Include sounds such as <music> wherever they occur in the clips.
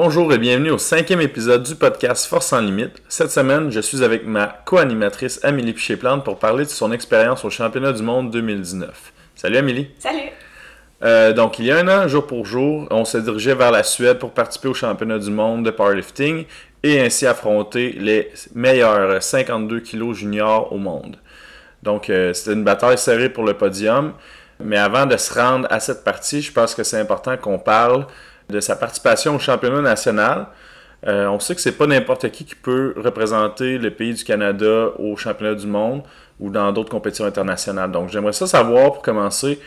Bonjour et bienvenue au cinquième épisode du podcast Force sans limite. Cette semaine, je suis avec ma co-animatrice Amélie Piché-Plante pour parler de son expérience au championnat du monde 2019. Salut Amélie. Salut. Euh, donc, il y a un an, jour pour jour, on se dirigeait vers la Suède pour participer au championnat du monde de powerlifting et ainsi affronter les meilleurs 52 kilos juniors au monde. Donc, euh, c'était une bataille serrée pour le podium. Mais avant de se rendre à cette partie, je pense que c'est important qu'on parle de sa participation au championnat national. Euh, on sait que c'est pas n'importe qui qui peut représenter le pays du Canada au championnat du monde ou dans d'autres compétitions internationales. Donc, j'aimerais ça savoir pour commencer.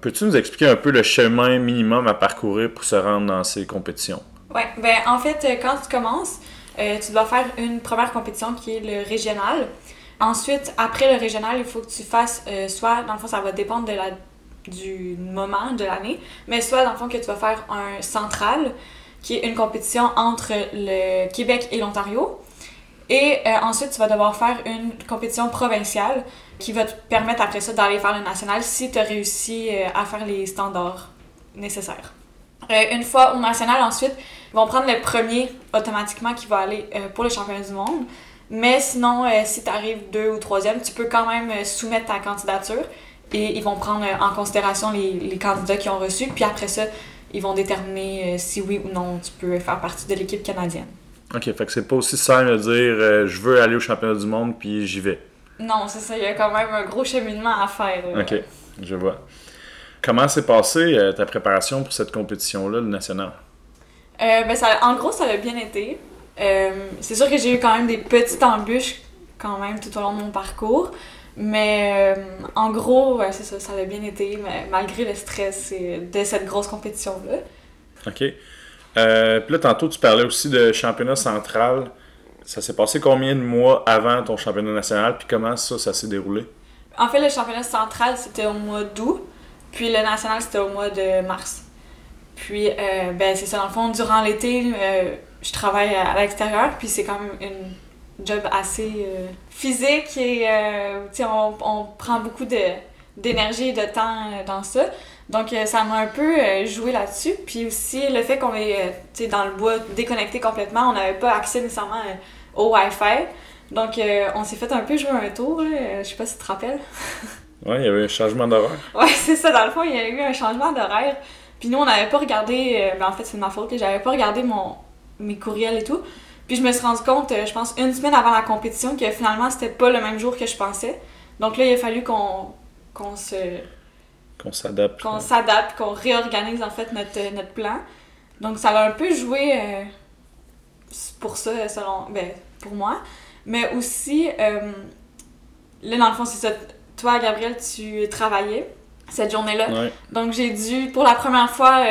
Peux-tu nous expliquer un peu le chemin minimum à parcourir pour se rendre dans ces compétitions? Oui, ben en fait, euh, quand tu commences, euh, tu dois faire une première compétition qui est le régional. Ensuite, après le régional, il faut que tu fasses soit, dans le fond, ça va dépendre de la du moment de l'année, mais soit dans le fond que tu vas faire un central, qui est une compétition entre le Québec et l'Ontario. Et euh, ensuite, tu vas devoir faire une compétition provinciale qui va te permettre après ça d'aller faire le national si tu as réussi euh, à faire les standards nécessaires. Euh, une fois au national, ensuite, ils vont prendre le premier automatiquement qui va aller pour le championnat du monde. Mais sinon, si tu arrives deux ou troisième, tu peux quand même soumettre ta candidature et ils vont prendre euh, en considération les, les, candidats qui ont reçu, puis après ça, ils vont déterminer euh, si oui ou non tu peux faire partie de l'équipe canadienne. Ok, fait que c'est pas aussi simple de dire euh, je veux aller au championnat du monde puis j'y vais. Non, c'est ça, il y a quand même un gros cheminement à faire. Ok, je vois. Comment s'est passée ta préparation pour cette compétition-là, le national? ben ça, en gros, ça a bien été. c'est sûr que j'ai eu quand même des petites embûches quand même tout au long de mon parcours. Mais euh, en gros, c'est ça, ça a bien été, mais malgré le stress de cette grosse compétition-là. OK. Euh, puis là, tantôt, tu parlais aussi de championnat central. Ça s'est passé combien de mois avant ton championnat national, puis comment ça, ça s'est déroulé? En fait, le championnat central, c'était au mois d'août, puis le national, c'était au mois de mars. Puis, euh, ben, c'est ça, dans le fond, durant l'été, je travaille à l'extérieur, puis c'est quand même une job assez euh, physique et euh, on, on, prend beaucoup d'énergie et de temps euh, dans ça. Donc ça m'a un peu joué là-dessus. Puis aussi le fait qu'on est dans le bois déconnecté complètement, on n'avait pas accès nécessairement au Wi-Fi. Donc on s'est fait un peu jouer un tour. Je sais pas si tu te rappelles. <laughs> ouais, il y avait un changement d'horaire. ouais, c'est ça. Dans le fond, il y a eu un changement d'horaire. Puis nous, on n'avait pas regardé. Ben, en fait, c'est de ma faute. J'avais pas regardé mon, mes courriels et tout. Puis je me suis rendu compte, euh, je pense, une semaine avant la compétition, que finalement, c'était pas le même jour que je pensais. Donc là, il a fallu qu'on se. Qu'on s'adapte. Qu'on s'adapte, qu'on réorganise en fait notre, euh, notre plan. Donc ça a un peu joué euh, pour ça, selon. Ben, pour moi. Mais aussi, là, dans le fond, c'est ça. Toi, Gabriel, tu travaillais cette journée-là. Donc j'ai dû, pour la première fois,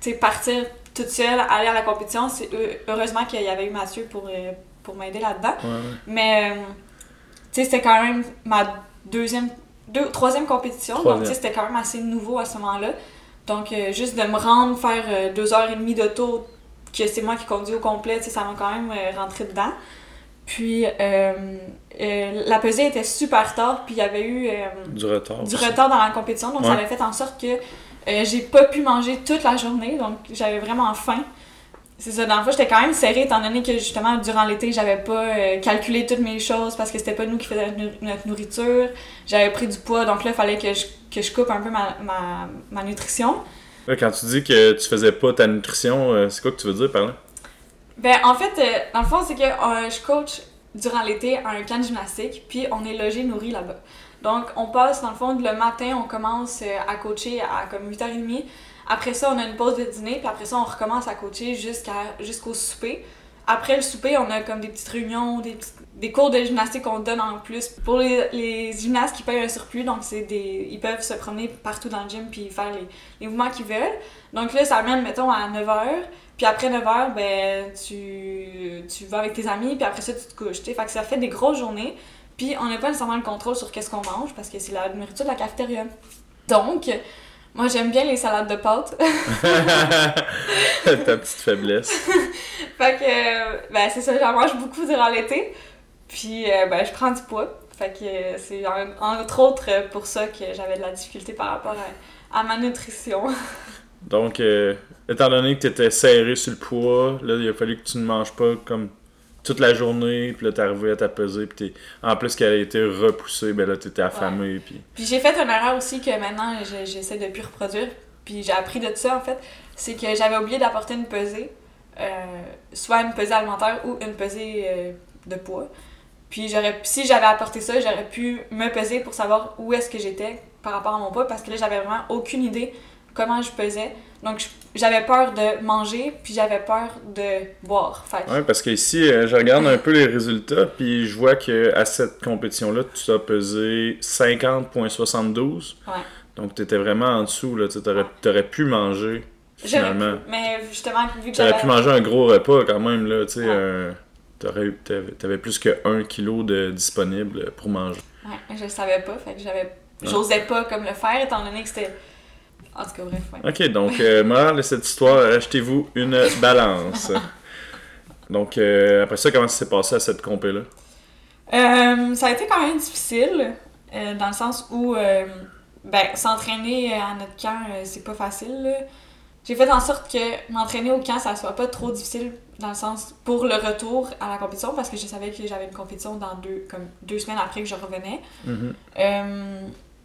sais, partir toute seule aller à la compétition. C'est heureusement qu'il y avait eu Mathieu pour, euh, pour m'aider là-dedans. Mais euh, tu sais, c'était quand même ma deuxième, deux, troisième compétition. Donc c'était quand même assez nouveau à ce moment-là. Donc euh, juste de me rendre, faire deux heures et demie d'auto, que c'est moi qui conduis au complet, ça m'a quand même rentré dedans. Puis la pesée était super tard, puis il y avait eu du retard. Du retard dans la compétition, donc ça avait fait en sorte que euh, j'ai pas pu manger toute la journée, donc j'avais vraiment faim. C'est ça, dans le fond, j'étais quand même serrée, étant donné que justement, durant l'été, j'avais pas euh, calculé toutes mes choses parce que c'était pas nous qui faisions notre nourriture. J'avais pris du poids, donc là, il fallait que je, que je coupe un peu ma, ma, ma nutrition. quand tu dis que tu faisais pas ta nutrition, euh, c'est quoi que tu veux dire par là? Ben, en fait, dans le fond, c'est que je coach durant l'été à un camp de gymnastique, puis on est logé, nourri là-bas. Donc, on passe, dans le fond, le matin, on commence euh, à coacher à comme 8h30. Après ça, on a une pause de dîner, puis après ça, on recommence à coacher jusqu'au souper. Après le souper, on a comme des petites réunions, des, des cours de gymnastique qu'on donne en plus pour les, les, gymnastes qui payent un surplus. Donc, c'est des, ils peuvent se promener partout dans le gym puis faire les, les mouvements qu'ils veulent. Donc là, ça amène, mettons, à 9h. Puis après 9h, ben, tu, tu vas avec tes amis, puis après ça, tu te couches. Que ça fait des grosses journées. Puis on n'a pas nécessairement le contrôle sur qu'est-ce qu'on mange parce que c'est la nourriture de la cafétéria. Donc, moi j'aime bien les salades de pâtes. <laughs> Ta petite faiblesse. <laughs> fait que, ben c'est ça, j'en mange beaucoup durant l'été. Puis, euh, ben je prends du poids. Fait que c'est entre autres pour ça que j'avais de la difficulté par rapport à, ma nutrition. Donc, euh, étant donné que tu étais serré sur le poids, là, il a fallu que tu ne manges pas comme toute la journée, puis là, t'es arrivé à t'apaiser, puis t'es... en plus qu'elle a été repoussée, ben là, t'étais affamé, puis... Puis j'ai fait une erreur aussi que maintenant, je- j'essaie de plus reproduire, puis j'ai appris de ça, en fait, c'est que j'avais oublié d'apporter une pesée, euh, soit une pesée alimentaire ou une pesée euh, de poids. Puis j'aurais, si j'avais apporté ça, j'aurais pu me peser pour savoir où est-ce que j'étais par rapport à mon poids, parce que là, j'avais vraiment aucune idée comment je pesais. Donc j'avais peur de manger, puis j'avais peur de boire. Fait Ouais, parce que ici, euh, je regarde un peu les résultats, puis je vois que à cette compétition-là, tu as pesé 50,72. Ouais. Donc, t'étais vraiment en dessous, là. Tu aurais, t'aurais pu manger, finalement. pu, mais justement, vu que Tu aurais j'avais... pu manger un gros repas, quand même, là. Tu sais, un- t'aurais- t'avais, t'avais plus que 1 kg de disponible pour manger. Ouais, je le savais pas, fait que j'avais... J'osais pas comme le faire, étant donné que c'était... En tout cas, bref, ouais. Ok, donc, euh, morale de cette histoire, achetez-vous une balance. Donc, euh, après ça, comment ça s'est passé à cette compé-là? Euh, ça a été quand même difficile, euh, dans le sens où, ben, s'entraîner à notre camp, c'est pas facile, là. J'ai fait en sorte que m'entraîner au camp, ça soit pas trop difficile, dans le sens pour le retour à la compétition, parce que je savais que j'avais une compétition dans deux, comme deux semaines après que je revenais. Mhm.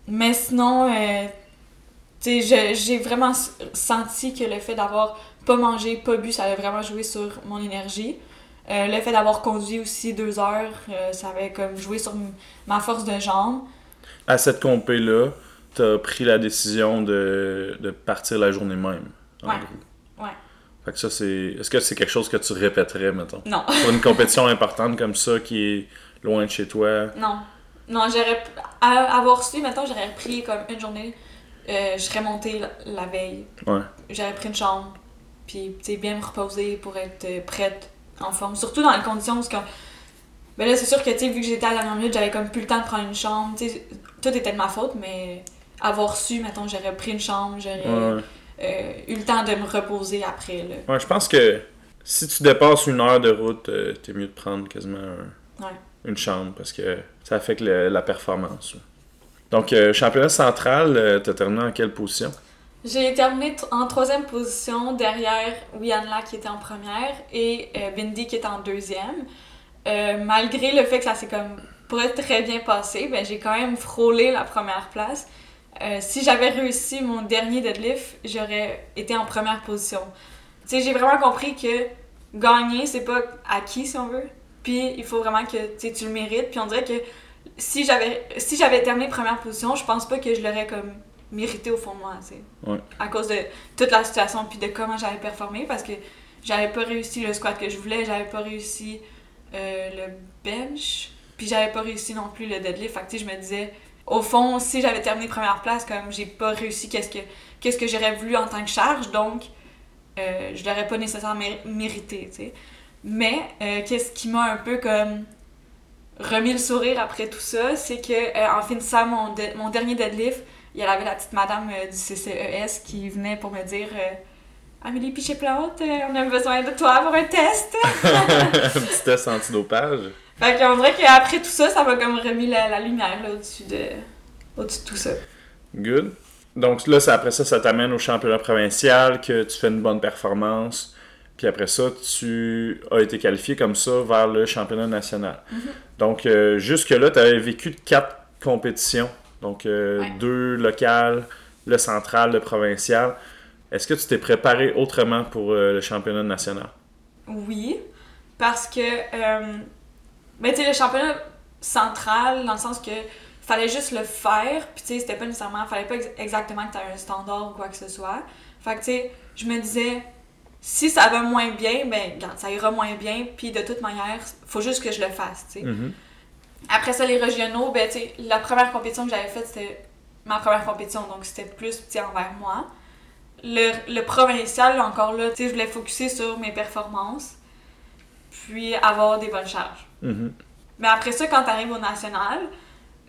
Mais sinon, euh, tu sais, je- j'ai vraiment senti que le fait d'avoir pas mangé, pas bu, ça avait vraiment joué sur mon énergie. Euh, le fait d'avoir conduit aussi deux heures, euh, ça avait comme joué sur ma force de jambe. À cette compé-là, t'as pris la décision de, de partir la journée même. en Ouais. gros. Ouais. Fait que ça, c'est. Est-ce que c'est quelque chose que tu répéterais, mettons? Non, Pour une compétition importante comme ça, qui est loin de chez toi? non. Non, j'aurais. à- avoir su, maintenant, j'aurais pris comme une journée. Euh, je serais montée la, la veille. Ouais. J'aurais pris une chambre. Puis, tu sais, bien me reposer pour être euh, prête, en forme. Surtout dans les conditions où. Ben là, c'est sûr que, tu sais, vu que j'étais à la dernière minute, j'avais comme plus le temps de prendre une chambre. Tout était de ma faute, mais avoir su, mettons, j'aurais pris une chambre, j'aurais ouais. euh, eu le temps de me reposer après, là. Ouais, je pense que si tu dépasses une heure de route, euh, t'es mieux de prendre quasiment un- Ouais. une chambre parce que ça affecte le- la performance. là. Donc, euh, championnat central, euh, t'as terminé en quelle position? J'ai terminé en troisième position derrière Wianla qui était en première et euh, Bindi qui était en deuxième. Euh, malgré le fait que ça s'est comme pas très bien passé, ben, j'ai quand même frôlé la première place. Euh, si j'avais réussi mon dernier deadlift, j'aurais été en première position. Tu j'ai vraiment compris que gagner, c'est pas acquis si on veut. Puis il faut vraiment que tu tu le mérites. Puis on dirait que si j'avais si j'avais terminé première position, je pense pas que je l'aurais comme mérité au fond de moi, tu sais. Ouais. À cause de toute la situation puis de comment j'avais performé parce que j'avais pas réussi le squat que je voulais, j'avais pas réussi euh, le bench, puis j'avais pas réussi non plus le deadlift. Fait que je me disais au fond, si j'avais terminé première place, comme j'ai pas réussi qu'est-ce que qu'est-ce que j'aurais voulu en tant que charge, donc euh, je l'aurais pas nécessairement méri- mérité, tu sais. Mais euh, qu'est-ce qui m'a un peu comme remis le sourire après tout ça, c'est que euh, en finissant mon, de- mon dernier deadlift, il y avait la petite madame euh, du CCES qui venait pour me dire euh, Amélie Piché-Plante, on a besoin de toi pour un test. <laughs> un petit test antidopage. fait qu'on dirait qu'après tout ça, ça m'a comme remis la, la lumière au-dessus de, au-dessus de tout ça. Good. Donc là, après ça, ça t'amène au championnat provincial, que tu fais une bonne performance. Puis après ça, tu as été qualifié comme ça vers le championnat national. Donc euh, jusque-là, tu avais vécu quatre compétitions. Donc euh, Ouais. deux locales, le central, le provincial. Est-ce que tu t'es préparé autrement pour euh, le championnat national? Oui, parce que, ben, tu sais, le championnat central, dans le sens que fallait juste le faire, puis tu sais, c'était pas nécessairement, fallait pas ex- exactement que tu aies un standard ou quoi que ce soit. Fait que, tu sais, je me disais, si ça va moins bien, ben, regarde, ça ira moins bien, puis de toute manière, faut juste que je le fasse, tu sais. Mhm. Après ça, les régionaux, ben, tu la première compétition que j'avais faite, c'était ma première compétition, donc c'était plus petit envers moi. Le, le provincial, encore là, tu sais, je voulais focuser sur mes performances, puis avoir des bonnes charges. Mhm. Mais après ça, quand tu arrives au national,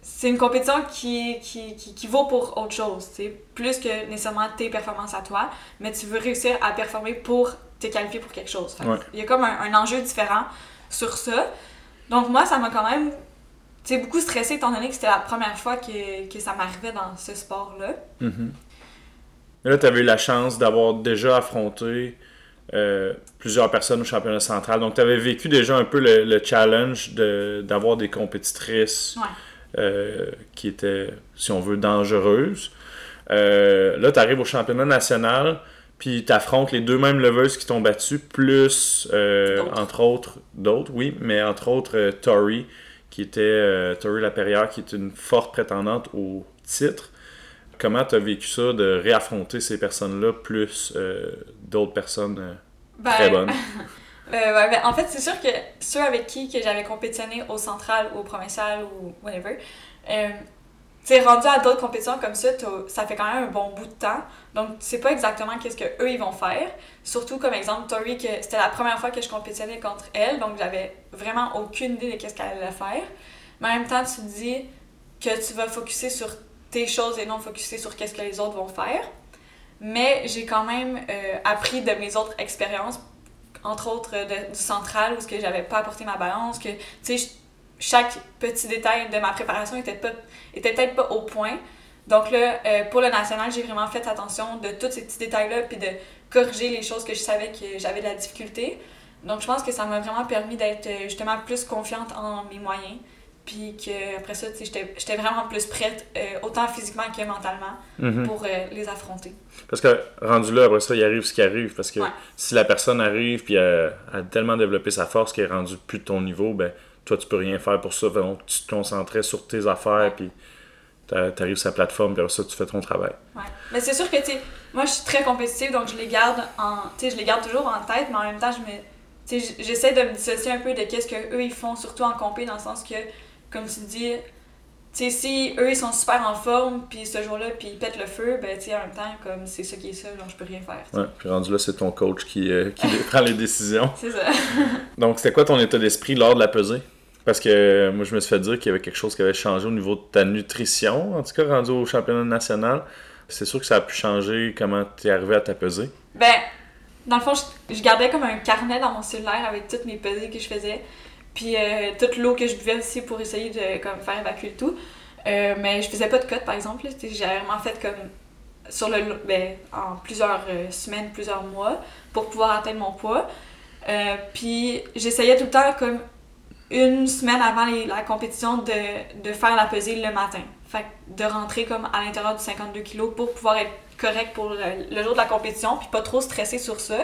c'est une compétition qui, qui, qui, qui vaut pour autre chose. Plus que nécessairement tes performances à toi, mais tu veux réussir à performer pour te qualifier pour quelque chose. Ouais. Il y a comme un, un enjeu différent sur ça. Donc moi, ça m'a quand même beaucoup stressée étant donné que c'était la première fois que, que ça m'arrivait dans ce sport-là. Mhm. Là, tu avais eu la chance d'avoir déjà affronté euh, plusieurs personnes au championnat central. Donc, tu avais vécu déjà un peu le, le challenge de- d'avoir des compétitrices Ouais. Euh, qui étaient, si on veut, dangereuses. Euh, là, tu arrives au championnat national, puis tu affrontes les deux mêmes leveuses qui t'ont battu, plus, euh, entre autres, d'autres, oui, mais entre autres, Tori, qui était, Tori Laperrière, qui est une forte prétendante au titre. Comment tu as vécu ça de réaffronter ces personnes-là, plus d'autres personnes Ben, très bonnes? <laughs> Euh, ouais, ben, en fait, c'est sûr que ceux avec qui que j'avais compétitionné au central, au provincial ou whatever, euh, tu rendu à d'autres compétitions comme ça, ça fait quand même un bon bout de temps. Donc, tu sais pas exactement qu'est-ce que eux ils vont faire. Surtout comme exemple, Tori, que c'était la première fois que je compétitionnais contre elle, donc j'avais vraiment aucune idée de qu'est-ce qu'elle allait faire. Mais en même temps, tu te dis que tu vas focuser sur tes choses et non focuser sur qu'est-ce que les autres vont faire. Mais j'ai quand même euh, appris de mes autres expériences entre autres euh, de- du central où ce que j'avais pas apporté ma balance que tu sais ch- chaque petit détail de ma préparation était pas était peut-être pas au point. Donc là euh, pour le national j'ai vraiment fait attention de tous ces petits détails là puis de corriger les choses que je savais que j'avais de la difficulté. Donc je pense que ça m'a vraiment permis d'être euh, justement plus confiante en mes moyens puis que après ça tu sais j'étais j'étais vraiment plus prête euh, autant physiquement que mentalement Mhm. pour euh, les affronter Parce que rendu là, après ça, il arrive ce qui arrive. Parce que Ouais. si la personne arrive puis elle a tellement développé sa force qu'elle est rendue plus de ton niveau, ben toi, tu peux rien faire pour ça. Donc, tu te concentrais sur tes affaires puis t'a- t'arrives sur la plateforme puis après ça, tu fais ton travail. Ouais. Mais c'est sûr que, tu moi, je suis très compétitive, donc je les garde en... Tu je les garde toujours en tête, mais en même temps, je me... Tu j'essaie de me dissocier un peu de qu'est-ce qu'eux, ils font, surtout en compé, dans le sens que, comme tu dis, tu sais, si eux, ils sont super en forme, puis ce jour-là, puis ils pètent le feu, ben, tu sais, en même temps, comme c'est ça qui est ça, genre, je peux rien faire. tu sais. Ouais. Puis rendu là, c'est ton coach qui, euh, qui <laughs> prend les décisions. <laughs> C'est ça. <laughs> Donc, c'était quoi ton état d'esprit lors de la pesée? Parce que euh, moi, je me suis fait dire qu'il y avait quelque chose qui avait changé au niveau de ta nutrition, en tout cas rendu au championnat national. C'est sûr que ça a pu changer comment tu es arrivé à ta pesée? Ben, dans le fond, je, je gardais comme un carnet dans mon cellulaire avec toutes mes pesées que je faisais. Puis euh, toute l'eau que je buvais aussi pour essayer de comme, faire évacuer le tout. Euh, mais je faisais pas de cut par exemple. J'avais vraiment fait comme sur le ben, en plusieurs euh, semaines, plusieurs mois pour pouvoir atteindre mon poids. Puis j'essayais tout le temps comme une semaine avant la compétition de, de faire la pesée le matin. Fait que de rentrer comme à l'intérieur du 52 kg pour pouvoir être correct pour le, jour de la compétition puis pas trop stressé sur ça.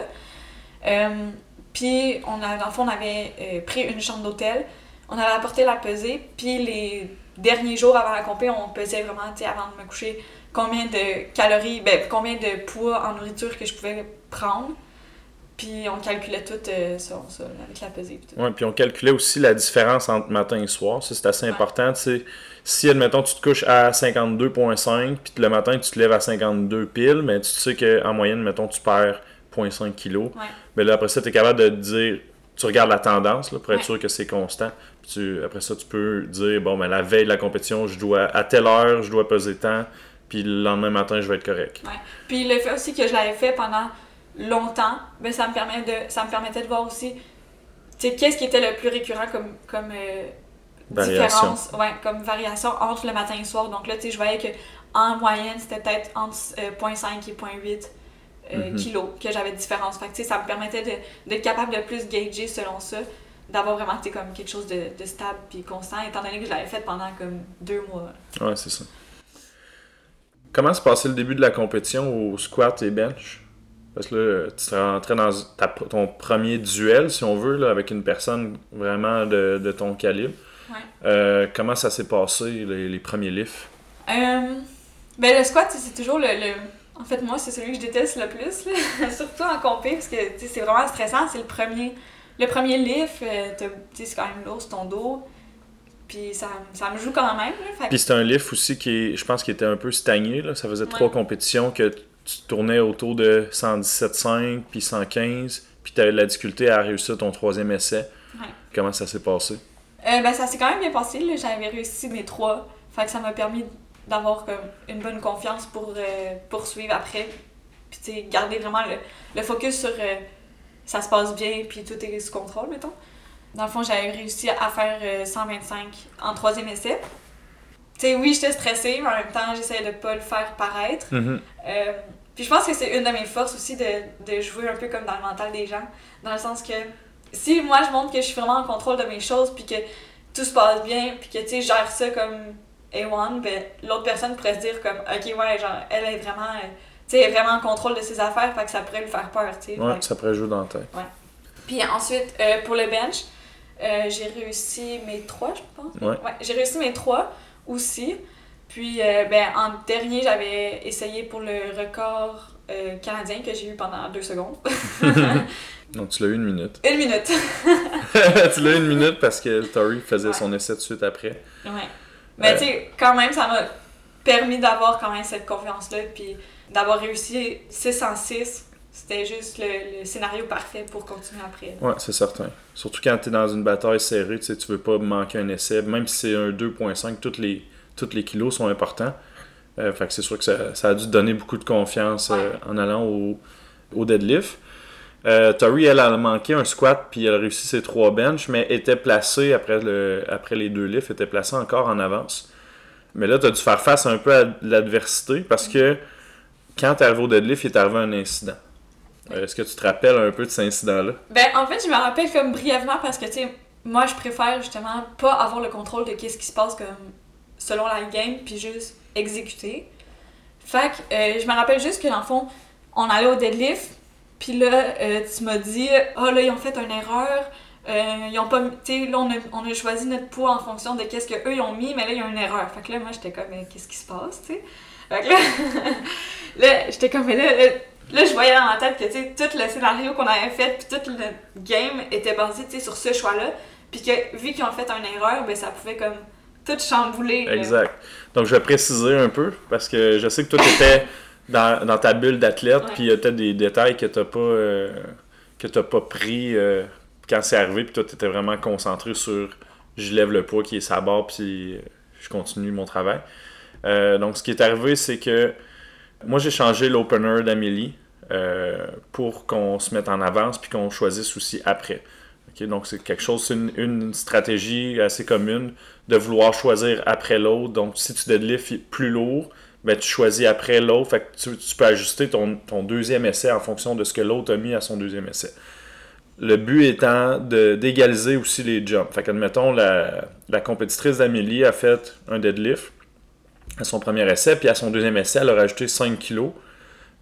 Puis on a, dans le fond, on avait euh, pris une chambre d'hôtel, on avait apporté la pesée, puis les derniers jours avant la compé, on pesait vraiment, tu sais, avant de me coucher, combien de calories, ben, combien de poids en nourriture que je pouvais prendre. Puis on calculait tout euh, ça, ça, avec la pesée. puis tout. Ouais, puis on calculait aussi la différence entre matin et soir. Ça, c'est assez Ouais. important. Tu sais, si, admettons, tu te couches à 52,5, puis le matin, tu te lèves à 52 piles, mais tu sais qu'en moyenne, mettons, tu perds 0,5 kg. Ouais. Mais là, après ça, tu es capable de dire, tu regardes la tendance là, pour être Ouais. sûr que c'est constant. Puis tu- après ça, tu peux dire, bon, ben, la veille de la compétition, je dois, à telle heure, je dois peser tant, puis le lendemain matin, je vais être correct. Ouais. Puis le fait aussi que je l'avais fait pendant longtemps, ben ça me permet de ça me permettait de voir aussi tu sais qu'est-ce qui était le plus récurrent comme comme euh, Variation. différence, ouais, comme variation entre le matin et le soir. Donc là, tu sais, je voyais que en moyenne, c'était peut-être entre euh, 0.5 et 0.8 euh, Mhm. kilos que j'avais de différence. Fait que ça me permettait de- d'être capable de plus gager selon ça, d'avoir vraiment comme quelque chose de, de stable puis constant, étant donné que je l'avais fait pendant comme deux mois. Ouais, c'est ça. Comment se passait le début de la compétition au squat et bench? Parce que là, tu te rentrais dans ta- ton premier duel, si on veut, là, avec une personne vraiment de, de ton calibre. Ouais. Euh, comment ça s'est passé, les, les premiers lifts? Euh, ben le squat, c'est toujours le, le- En fait, moi, c'est celui que je déteste le plus, là. <laughs> surtout en compé, parce que c'est vraiment stressant. C'est le premier, le premier lift, euh, c'est quand même lourd sur ton dos. Puis ça, ça me joue quand même. Fait Puis c'était un lift aussi qui, est- je pense, qui était un peu stagné. Là. Ça faisait Ouais. trois compétitions que tu tournais autour de 117,5 puis 115. Puis tu avais de la difficulté à réussir ton troisième essai. Ouais. Comment ça s'est passé? Euh, ben, ça s'est quand même bien passé. J'avais réussi mes trois. Fait que ça m'a permis d'avoir comme une bonne confiance pour euh, poursuivre après. Puis tu garder vraiment le, le focus sur euh, ça se passe bien, puis tout est sous contrôle, mettons. Dans le fond, j'avais réussi à faire euh, 125 en troisième essai. Tu sais, oui, j'étais stressée, mais en même temps, j'essayais de pas le faire paraître. Mhm. Euh, Puis je pense que c'est une de mes forces aussi de, de jouer un peu comme dans le mental des gens. Dans le sens que si moi je montre que je suis vraiment en contrôle de mes choses, puis que tout se passe bien, puis que tu sais, je gère ça comme A1, ben l'autre personne pourrait se dire comme, ok, ouais, genre, elle est vraiment. euh, tu sais, vraiment en contrôle de ses affaires, fait que ça pourrait lui faire peur, tu sais. Ouais, Fait ça pourrait jouer dans la tête. Puis ensuite, euh, pour le bench, euh, j'ai réussi mes trois, je pense. Ouais. j'ai réussi mes trois aussi. Puis, ben, en dernier, j'avais essayé pour le record canadien que j'ai eu pendant deux secondes. <laughs> Donc tu l'as eu une minute. Une minute. <laughs> tu l'as eu une minute parce que Tori faisait Ouais. son essai tout de suite après. ouais. Mais Euh. tu sais, quand même, ça m'a permis d'avoir quand même cette confiance-là. Puis d'avoir réussi 6 en 6. C'était juste le, le scénario parfait pour continuer après. Ouais, c'est certain. Surtout quand tu es dans une bataille serrée, tu sais, tu veux pas manquer un essai. Même si c'est un 2.5, tous les, tous les kilos sont importants. Euh, fait que c'est sûr que ça, ça a dû te donner beaucoup de confiance euh, en allant au, au deadlift. Euh, Tori, elle a manqué un squat, puis elle a réussi ses trois benches, mais était placée après, le, après les deux lifts, était placée encore en avance. Mais là, tu dû faire face un peu à l'adversité parce que quand tu arrivé au deadlift, il est arrivé un incident. Euh, Est-ce que tu te rappelles un peu de cet incident-là? Ben, en fait, je me rappelle comme brièvement parce que, tu sais, moi, je préfère justement pas avoir le contrôle de qu'est-ce qui se passe comme selon la game, puis juste exécuter. Fait que euh, je me rappelle juste que, dans le fond, on allait au deadlift, puis là, euh, tu m'as dit, oh là, ils ont fait une erreur. euh, ils ont pas. Tu là, on a, on a choisi notre poids en fonction de qu'est-ce qu'eux, ils ont mis, mais là, il y a une erreur. Fait que là, moi, j'étais comme, mais qu'est-ce qui se passe, tu sais? Fait que là, <laughs> là j'étais comme, mais là, là, je voyais dans ma tête que, tu sais, tout le scénario qu'on avait fait, puis tout le game était basé, tu sais, sur ce choix-là. Puis que, vu qu'ils ont fait une erreur, ben ça pouvait comme tout chambouler. Exact. Donc, je vais préciser un peu parce que je sais que toi, tu étais dans, dans ta bulle d'athlète, puis il y a peut-être des détails que tu n'as pas, euh, que t'as pas pris euh, quand c'est arrivé, puis toi, tu étais vraiment concentré sur je lève le poids qui est sa barre, puis euh, je continue mon travail. Euh, donc, ce qui est arrivé, c'est que moi, j'ai changé l'opener d'Amélie pour qu'on se mette en avance, puis qu'on choisisse aussi après. Donc, c'est quelque chose, c'est une, une stratégie assez commune de vouloir choisir après l'autre. Donc, si tu deadlift plus lourd, ben, tu choisis après l'autre. Tu, peux ajuster ton, deuxième essai en fonction de ce que l'autre a mis à son deuxième essai. Le but étant d'égaliser aussi les jumps. Fait qu'admettons, la, compétitrice d'Amélie a fait un deadlift à son premier essai, puis à son deuxième essai, elle a rajouté 5 kilos.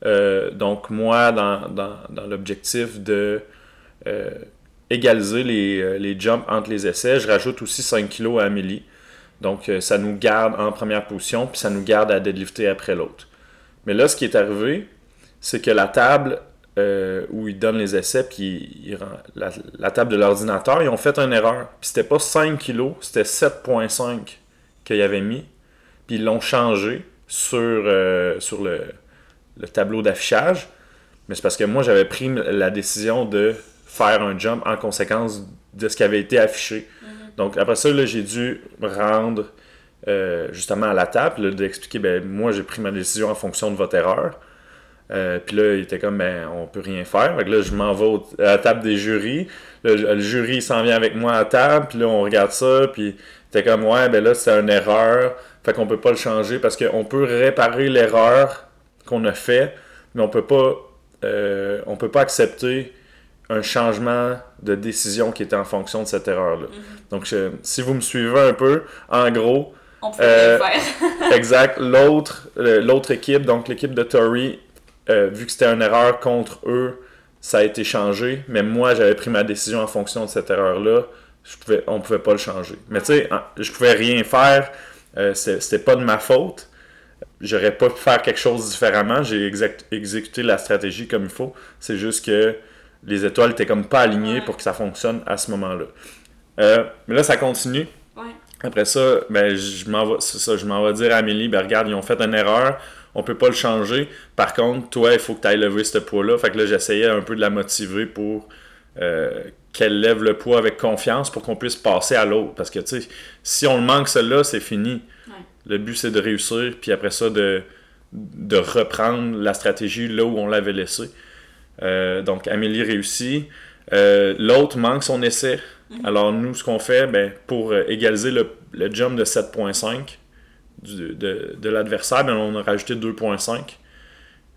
Euh, donc, moi, dans l'objectif de euh, égaliser les, euh, les jumps entre les essais, je rajoute aussi 5 kilos à Amélie. Donc, euh, ça nous garde en première position, puis ça nous garde à deadlifter après l'autre. Mais là, ce qui est arrivé, c'est que la table euh, où ils donnent les essais, puis la, table de l'ordinateur, ils ont fait une erreur. Puis c'était pas 5 kilos, c'était 7,5 qu'ils avaient mis. Puis ils l'ont changé sur, euh, le tableau d'affichage. Mais c'est parce que moi, j'avais pris la décision de faire un jump en conséquence de ce qui avait été affiché. Donc après ça, j'ai dû rendre euh, justement à la table, d'expliquer, ben, moi, j'ai pris ma décision en fonction de votre erreur. Euh, puis là, il était comme, ben, on peut rien faire. Là, je m'en vais à la table des jurys. Le jury s'en vient avec moi à la table. Puis là, on regarde ça. Puis il était comme, ouais, ben là, c'est une erreur. Fait qu'on peut pas le changer parce qu'on peut réparer l'erreur qu'on a fait, mais on peut pas, euh, on peut pas accepter un changement de décision qui était en fonction de cette erreur-là. Donc, je- si vous me suivez un peu, en gros, On pouvait Euh, rien faire. <laughs> Exact. L'autre, l'autre équipe, donc l'équipe de Tory, euh, vu que c'était une erreur contre eux, ça a été changé. Mais moi, j'avais pris ma décision en fonction de cette erreur-là. Je pouvais, on pouvait pas le changer. Mais tu sais, je pouvais rien faire. Euh, c'était pas de ma faute. J'aurais pas pu faire quelque chose différemment. J'ai exécuté la stratégie comme il faut. C'est juste que les étoiles étaient comme pas alignées Ouais. pour que ça fonctionne à ce moment-là. Euh, mais là, ça continue. Ouais. Après ça, ben, je m'en vais, ça, je m'en vais dire à Amélie, ben, regarde, ils ont fait une erreur, on peut pas le changer. Par contre, toi, il faut que tu ailles lever ce poids-là. Fait que là, j'essayais un peu de la motiver pour euh, qu'elle lève le poids avec confiance pour qu'on puisse passer à l'autre. Parce que, tu sais, si on le manque celle-là, c'est fini. Ouais. Le but, c'est de réussir, puis après ça, de, de reprendre la stratégie là où on l'avait laissé. Euh, donc, Amélie réussit. Euh, L'autre manque son essai. Alors, nous, ce qu'on fait, ben, pour euh, égaliser le, le jump de 7.5 du- de, de l'adversaire, ben, on a rajouté 2.5.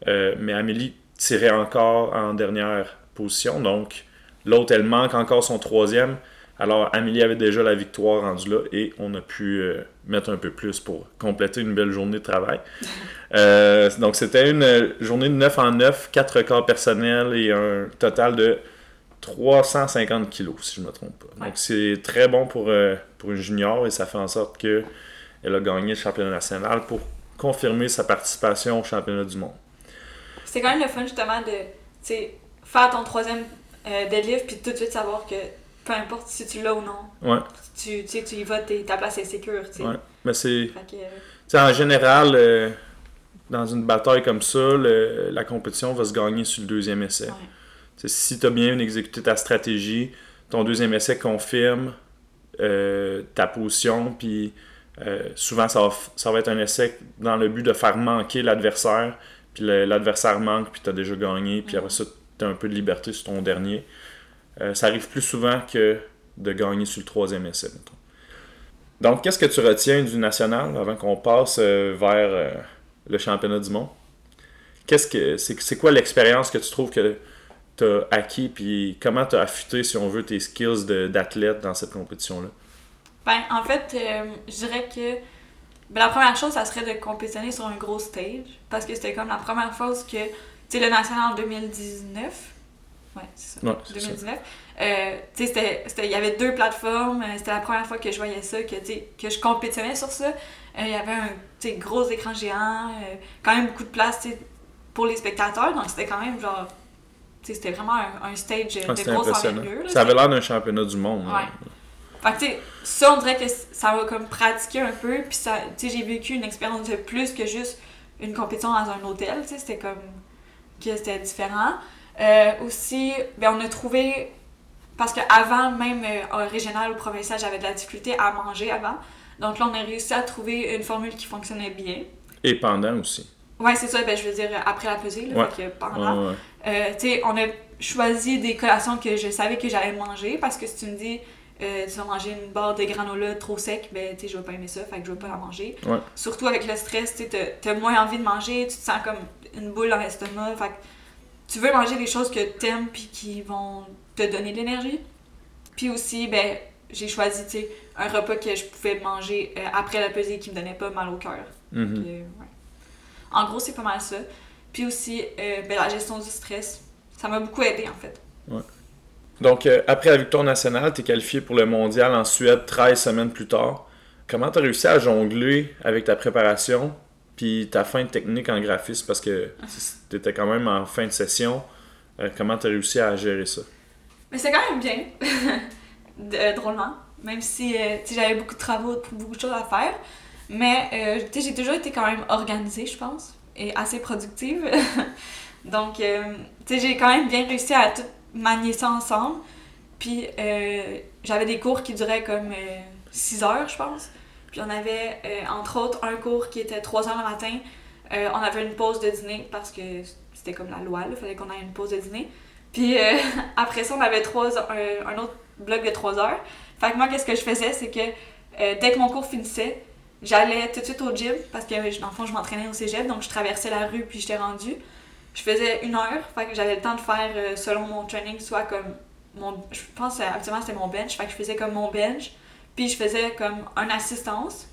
Euh, mais Amélie tirait encore en dernière position. Donc, l'autre, elle manque encore son troisième. Alors, Amélie avait déjà la victoire rendue là et on a pu euh, mettre un peu plus pour compléter une belle journée de travail. <laughs> Euh, donc, c'était une journée de 9 en 9, 4 records personnels et un total de 350 kilos, si je ne me trompe pas. Donc, c'est très bon pour, euh, pour une junior et ça fait en sorte qu'elle a gagné le championnat national pour confirmer sa participation au championnat du monde. C'est quand même le fun, justement, de faire ton troisième deadlift puis tout de suite savoir que peu importe si tu l'as ou non. Ouais. Tu, tu, tu y vas, ta place est sécure. Ouais. Mais c'est. En général, euh, dans une bataille comme ça, la compétition va se gagner sur le deuxième essai. Si tu as bien exécuté ta stratégie, ton deuxième essai confirme euh, ta position, puis euh, souvent ça va, ça va être un essai dans le but de faire manquer l'adversaire, puis l'adversaire manque, puis tu as déjà gagné, puis après ça, tu as un peu de liberté sur ton dernier. Euh, ça arrive plus souvent que de gagner sur le troisième essai. Donc, qu'est-ce que tu retiens du national avant qu'on passe euh, vers euh, le championnat du monde? Qu'est-ce que c'est, quoi l'expérience que tu trouves que tu as acquis, puis comment tu as affûté, si on veut, tes skills d'athlète dans cette compétition-là? Ben, en fait, je dirais que ben, la première chose, ça serait de compétitionner sur un gros stage, parce que c'était comme la première fois que, tu le national en 2019, Ouais, c'est ça. 2019. Euh, il y avait deux plateformes. Euh, c'était la première fois que je voyais ça, que, que je compétitionnais sur ça. Euh, il y avait un gros écran géant, quand même beaucoup de place pour les spectateurs. Donc, c'était quand même genre. C'était vraiment un, stage de grosse envergure. Ça avait l'air d'un championnat du monde. Ouais. Fait que, ça, on dirait que ça va comme pratiquer un peu. Puis, ça, j'ai vécu une expérience de plus que juste une compétition dans un hôtel. C'était comme. que c'était différent. Euh, aussi, ben, on a trouvé, parce qu'avant, même euh, régional ou provincial, j'avais de la difficulté à manger avant. Donc là, on a réussi à trouver une formule qui fonctionnait bien. Et pendant aussi. Ouais, c'est ça, ben, je veux dire, après la pesée, là, que pendant. Euh, tu sais, on a choisi des collations que je savais que j'allais manger, parce que si tu me dis, tu vas manger une barre de granola trop sec, ben, tu sais, je vais pas aimer ça, fait que je vais pas la manger. Surtout avec le stress, tu as moins envie de manger, tu te sens comme une boule dans l'estomac, fait tu veux manger des choses que tu aimes puis qui vont te donner de l'énergie? Puis aussi, ben, j'ai choisi, tu sais, un repas que je pouvais manger euh, après la pesée qui me donnait pas mal au cœur. Mm-hmm. Euh, en gros, c'est pas mal ça. Puis aussi, euh, ben, la gestion du stress, ça m'a beaucoup aidé, en fait. Donc, après la victoire nationale, tu es qualifié pour le mondial en Suède 13 semaines plus tard. Comment tu as réussi à jongler avec ta préparation? Puis ta fin de technique en graphisme, parce que tu étais quand même en fin de session, euh, comment tu as réussi à gérer ça? Mais c'est quand même bien, <laughs> euh, drôlement, même si euh, j'avais beaucoup de travaux, beaucoup de choses à faire. Mais j'ai toujours été quand même organisée, je pense, et assez productive. <laughs> Donc, j'ai quand même bien réussi à tout manier ça ensemble. Puis, j'avais des cours qui duraient comme 6 heures, je pense. Puis on avait, euh, entre autres, un cours qui était 3 heures le matin. Euh, on avait une pause de dîner parce que c'était comme la loi, il fallait qu'on ait une pause de dîner. Puis euh, <laughs> après ça, on avait trois, un, autre bloc de 3 heures. Fait que moi, qu'est-ce que je faisais, c'est que dès que mon cours finissait, j'allais tout de suite au gym parce que dans le fond, je m'entraînais au cégep, donc je traversais la rue puis j'étais rendue. Je faisais une heure, fait que j'avais le temps de faire selon mon training, soit comme mon. Je pense actuellement c'était mon bench, fait que je faisais comme mon bench. Puis je faisais comme une assistance.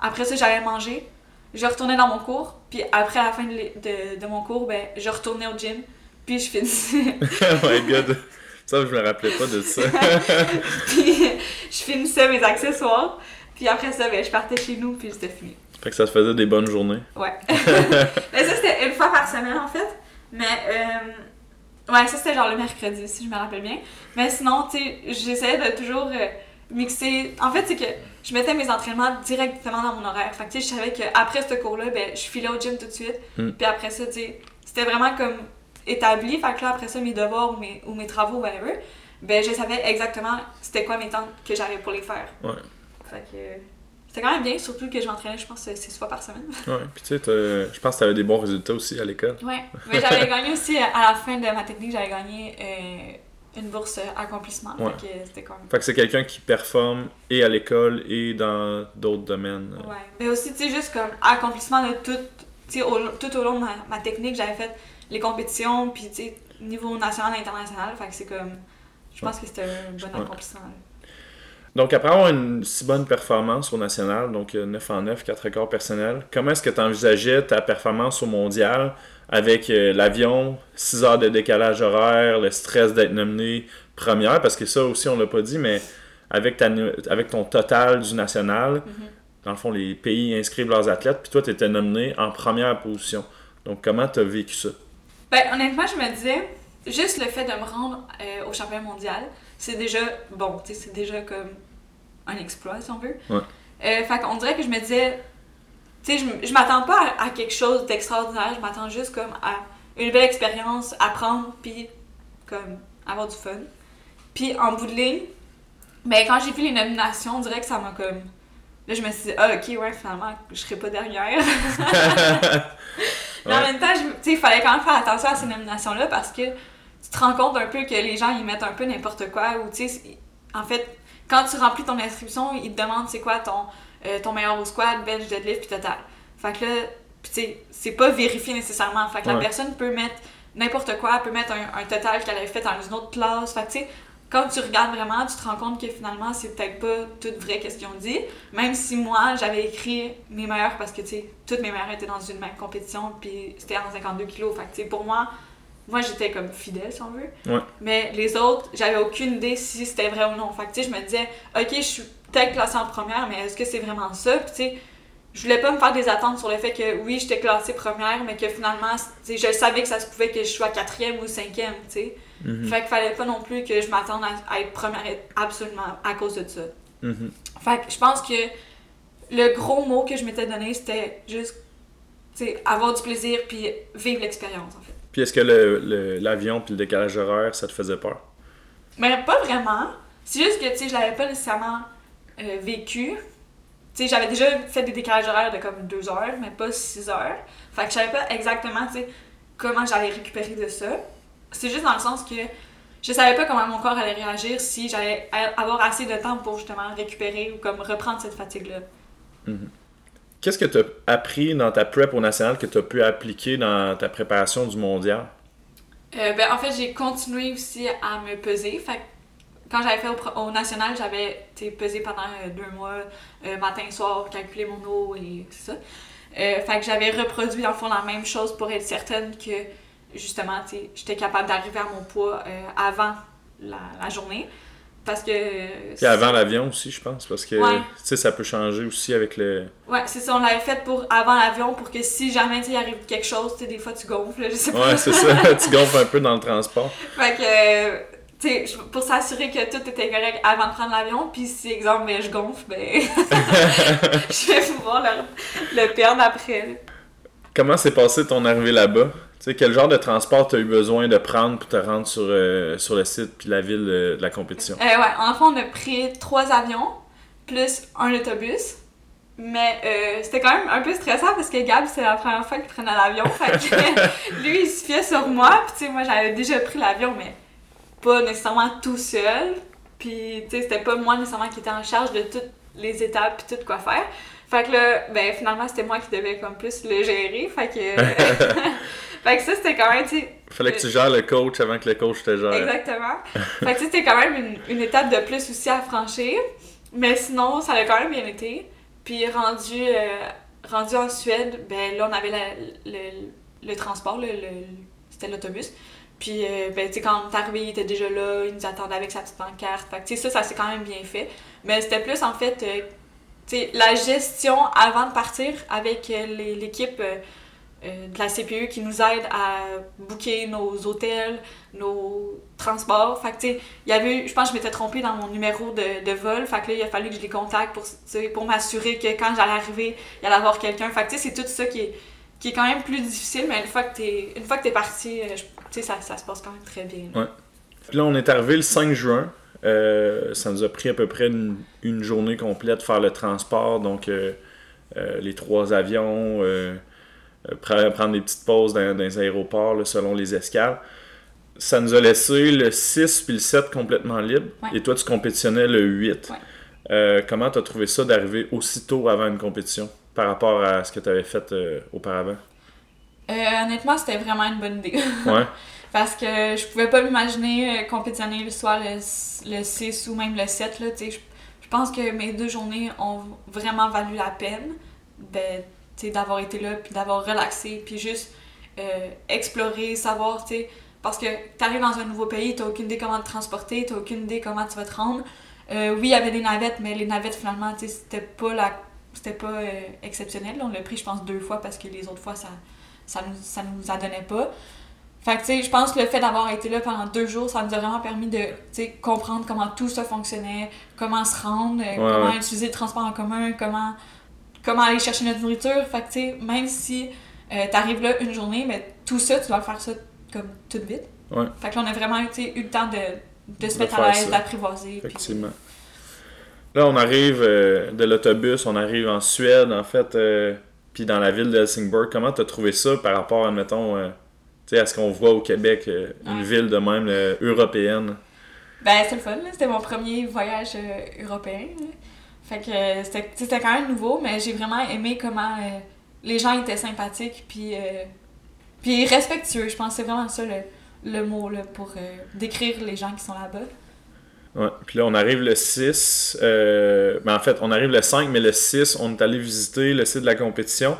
Après ça, j'allais manger. Je retournais dans mon cours. Puis après la fin de, de, mon cours, ben, je retournais au gym. Puis je finissais. <laughs> oh my god! Ça, je me rappelais pas de ça. <laughs> puis je finissais mes accessoires. Puis après ça, ben, je partais chez nous. Puis c'était fini. Fait que ça te faisait des bonnes journées. Ouais. Mais <laughs> ça, c'était une fois par semaine en fait. Mais. Euh... Ouais, ça c'était genre le mercredi, si je me rappelle bien. Mais sinon, tu sais, j'essayais de toujours. Euh, mixer. En fait, c'est que je mettais mes entraînements directement dans mon horaire. Fait que, tu sais, je savais qu'après ce cours-là, ben, je filais au gym tout de suite. Hmm. Puis après ça, tu sais, c'était vraiment comme établi. Fait que là, après ça, mes devoirs ou mes, ou mes travaux, whatever, ben, je savais exactement c'était quoi mes temps que j'avais pour les faire. Ouais. Fait que. C'était quand même bien, surtout que j'entraînais, je pense, six fois par semaine. <laughs> ouais, puis tu sais, je pense que tu avais des bons résultats aussi à l'école. Ouais, mais j'avais gagné aussi, à la fin de ma technique, j'avais gagné euh, une bourse accomplissement. Fait que Fait que c'est quelqu'un qui performe et à l'école et dans d'autres domaines. Ouais. Mais aussi, tu sais, juste comme accomplissement de tout tu sais, au- tout au long de ma, ma technique, j'avais fait les compétitions, puis tu sais, niveau national et international. Fait que c'est comme. Je pense que c'était un bon accomplissement. Donc, après avoir une si bonne performance au national, donc euh, 9 en 9, 4 records personnels, comment est-ce que tu envisageais ta performance au mondial? Avec euh, l'avion, 6 heures de décalage horaire, le stress d'être nominé première, parce que ça aussi, on l'a pas dit, mais avec, ta, avec ton total du national, dans le fond, les pays inscrivent leurs athlètes, puis toi, tu étais nominé en première position. Donc, comment tu as vécu ça? Ben, honnêtement, je me disais, juste le fait de me rendre euh, au championnat mondial, c'est déjà, bon, tu sais, c'est déjà comme un exploit, si on veut. Ouais. Euh, fait qu'on dirait que je me disais, tu sais, je, je m'attends pas à, à quelque chose d'extraordinaire, je m'attends juste comme à une belle expérience, apprendre, puis comme avoir du fun. Puis en bout de ligne, ben, quand j'ai vu les nominations, on dirait que ça m'a comme. Là, je me suis dit, ah, ok, ouais, finalement, je serai pas derrière. Mais en même temps, je- tu sais, il fallait quand même faire attention à ces nominations-là parce que tu te rends compte un peu que les gens, ils mettent un peu n'importe quoi. Ou, tu sais, en fait, quand tu remplis ton inscription, ils te demandent c'est quoi ton, euh, ton meilleur au squat, bench, deadlift, puis total. Fait que là, puis tu sais, c'est pas vérifié nécessairement. Fait que la personne peut mettre n'importe quoi, elle peut mettre un, un total qu'elle avait fait dans une autre classe. Fait que, tu sais, quand tu regardes vraiment, tu te rends compte que finalement, c'est peut-être pas tout vrai qu'est-ce qu'ils ont dit. Même si moi, j'avais écrit mes meilleurs parce que, tu sais, toutes mes meilleures étaient dans une même compétition, puis c'était en 52 kilos. Fait que, tu sais, pour moi, moi, j'étais comme fidèle, si on veut. Ouais. Mais les autres, j'avais aucune idée si c'était vrai ou non. Fait que, tu sais, je me disais, OK, je suis peut-être classée en première, mais est-ce que c'est vraiment ça? Puis, tu sais, je voulais pas me faire des attentes sur le fait que, oui, j'étais classée première, mais que finalement, tu sais, je savais que ça se pouvait que je sois quatrième ou cinquième, tu sais. Mhm. Fait qu'il fallait pas non plus que je m'attende à, à être première absolument à cause de ça. Mhm. Fait que je pense que le gros mot que je m'étais donné, c'était juste, tu sais, avoir du plaisir puis vivre l'expérience, en fait. Puis est-ce que le- le- l'avion puis le décalage horaire, ça te faisait peur? Mais pas vraiment. C'est juste que, tu sais, je l'avais pas nécessairement euh, vécu. Tu sais, j'avais déjà fait des décalages horaires de comme deux heures, mais pas six heures. Fait que je savais pas exactement, tu sais, comment j'allais récupérer de ça. C'est juste dans le sens que je savais pas comment mon corps allait réagir si j'allais a- avoir assez de temps pour justement récupérer ou comme reprendre cette fatigue-là. Qu'est-ce que tu as appris dans ta prep au national que tu as pu appliquer dans ta préparation du mondial? Euh, ben, en fait, j'ai continué aussi à me peser. Fait que quand j'avais fait au, au national, j'avais pesé pendant euh, deux mois, euh, matin, soir, calculer mon eau et c'est ça. Euh, fait que j'avais reproduit dans le fond la même chose pour être certaine que justement, tu sais, j'étais capable d'arriver à mon poids avant la, la journée. Parce que. euh, Puis avant l'avion aussi, je pense, parce que Ouais. tu sais, ça peut changer aussi avec le. Ouais, c'est ça, on l'avait fait pour avant l'avion pour que si jamais il arrive quelque chose, tu sais, des fois tu gonfles, je sais pas. Ouais, c'est ça, <laughs> tu gonfles un peu dans le transport. Fait que, euh, sais, pour s'assurer que tout était correct avant de prendre l'avion, puis si, exemple, ben, je gonfle, ben, <laughs> je vais pouvoir le, le perdre après. Comment s'est passé ton arrivée là-bas? Tu sais, quel genre de transport tu as eu besoin de prendre pour te rendre sur, euh, sur le site puis la ville euh, de la compétition? Euh, ouais, en fait, on a pris trois avions, plus un autobus. Mais euh, c'était quand même un peu stressant parce que Gab, c'est la première fois qu'il prenait l'avion. Fait que <laughs> lui, il se fiait sur moi. Puis, tu sais, moi, j'avais déjà pris l'avion, mais pas nécessairement tout seul. Puis, tu sais, c'était pas moi nécessairement qui était en charge de toutes les étapes puis tout quoi faire. Fait que là, ben, finalement, c'était moi qui devais comme plus le gérer. Fait que. <laughs> <laughs> fait que ça, c'était quand même, tu sais, Fallait que tu gères le coach avant que le coach te gère. Exactement. <laughs> fait que c'était quand même une, une étape de plus aussi à franchir. Mais sinon, ça a quand même bien été. Puis rendu, euh, rendu en Suède, ben là, on avait la- le, le transport, le, le- c'était l'autobus. Puis, euh, ben, tu quand on est arrivé, il était déjà là, il nous attendait avec sa petite pancarte. Fait tu sais, ça, ça s'est quand même bien fait. Mais c'était plus, en fait, euh, tu sais, la gestion avant de partir avec euh, l'équipe de la CPU qui nous aide à booker nos hôtels, nos transports. Fait tu sais, il y avait, je pense que je m'étais trompée dans mon numéro de, de vol. Fait que là, il a fallu que je les contacte pour, pour m'assurer que quand j'allais arriver, il y allait avoir quelqu'un. Fait tu sais, c'est tout ça qui est, qui est quand même plus difficile, mais une fois que t'es, une parti, je- tu sais, ça, ça se passe quand même très bien. Puis là, on est arrivé le 5 juin. Euh, ça nous a pris à peu près une, une journée complète de faire le transport. Donc, euh, euh, les trois avions, pre- prendre des petites pauses dans, dans les aéroports là, selon les escales. Ça nous a laissé le 6 puis le 7 complètement libre. Ouais. Et toi, tu compétitionnais le 8. Ouais. Euh, comment tu as trouvé ça d'arriver aussitôt avant une compétition par rapport à ce que tu avais fait auparavant? Euh, honnêtement, c'était vraiment une bonne idée. <laughs> Ouais. Parce que je pouvais pas m'imaginer euh, compétitionner le soir le, le 6 ou même le 7. Là, je, je pense que mes deux journées ont vraiment valu la peine ben, d'avoir été là, puis d'avoir relaxé, puis juste euh, explorer, savoir, sais, parce que tu arrives dans un nouveau pays, tu aucune idée comment te transporter, tu aucune idée comment tu vas te rendre. Euh, oui, il y avait des navettes, mais les navettes, finalement, c'était pas, la... c'était pas exceptionnel. On l'a pris, je pense, deux fois parce que les autres fois, ça, ça, nous, ça nous en donnait pas. Fait que, tu sais, je pense que le fait d'avoir été là pendant deux jours, ça nous a vraiment permis de, tu sais, comprendre comment tout ça fonctionnait, comment se rendre, euh, comment ouais. utiliser le transport en commun, comment, comment aller chercher notre nourriture. Fait que, tu sais, même si euh, t'arrives là une journée, mais tout ça, tu dois le faire ça comme tout vite. Ouais. Fait que là, on a vraiment eu le temps de, de se De mettre à l'aise, d'apprivoiser. puis- Effectivement. Là, on arrive euh, de l'autobus, on arrive en Suède, en fait, euh, puis dans la ville de Helsingborg. Comment t'as trouvé ça par rapport, admettons, euh, à ce qu'on voit au Québec, euh, une ville de même euh, européenne? Ben, c'était le fun. C'était mon premier voyage européen. là. Fait que c'était quand même nouveau, mais j'ai vraiment aimé comment les gens étaient sympathiques, puis, puis respectueux. Je pense que c'est vraiment ça le, le mot là, pour décrire les gens qui sont là-bas. Ouais. Puis là, on arrive le 6. Euh, ben, en fait, on arrive le 5, mais le 6, on est allé visiter le site de la compétition.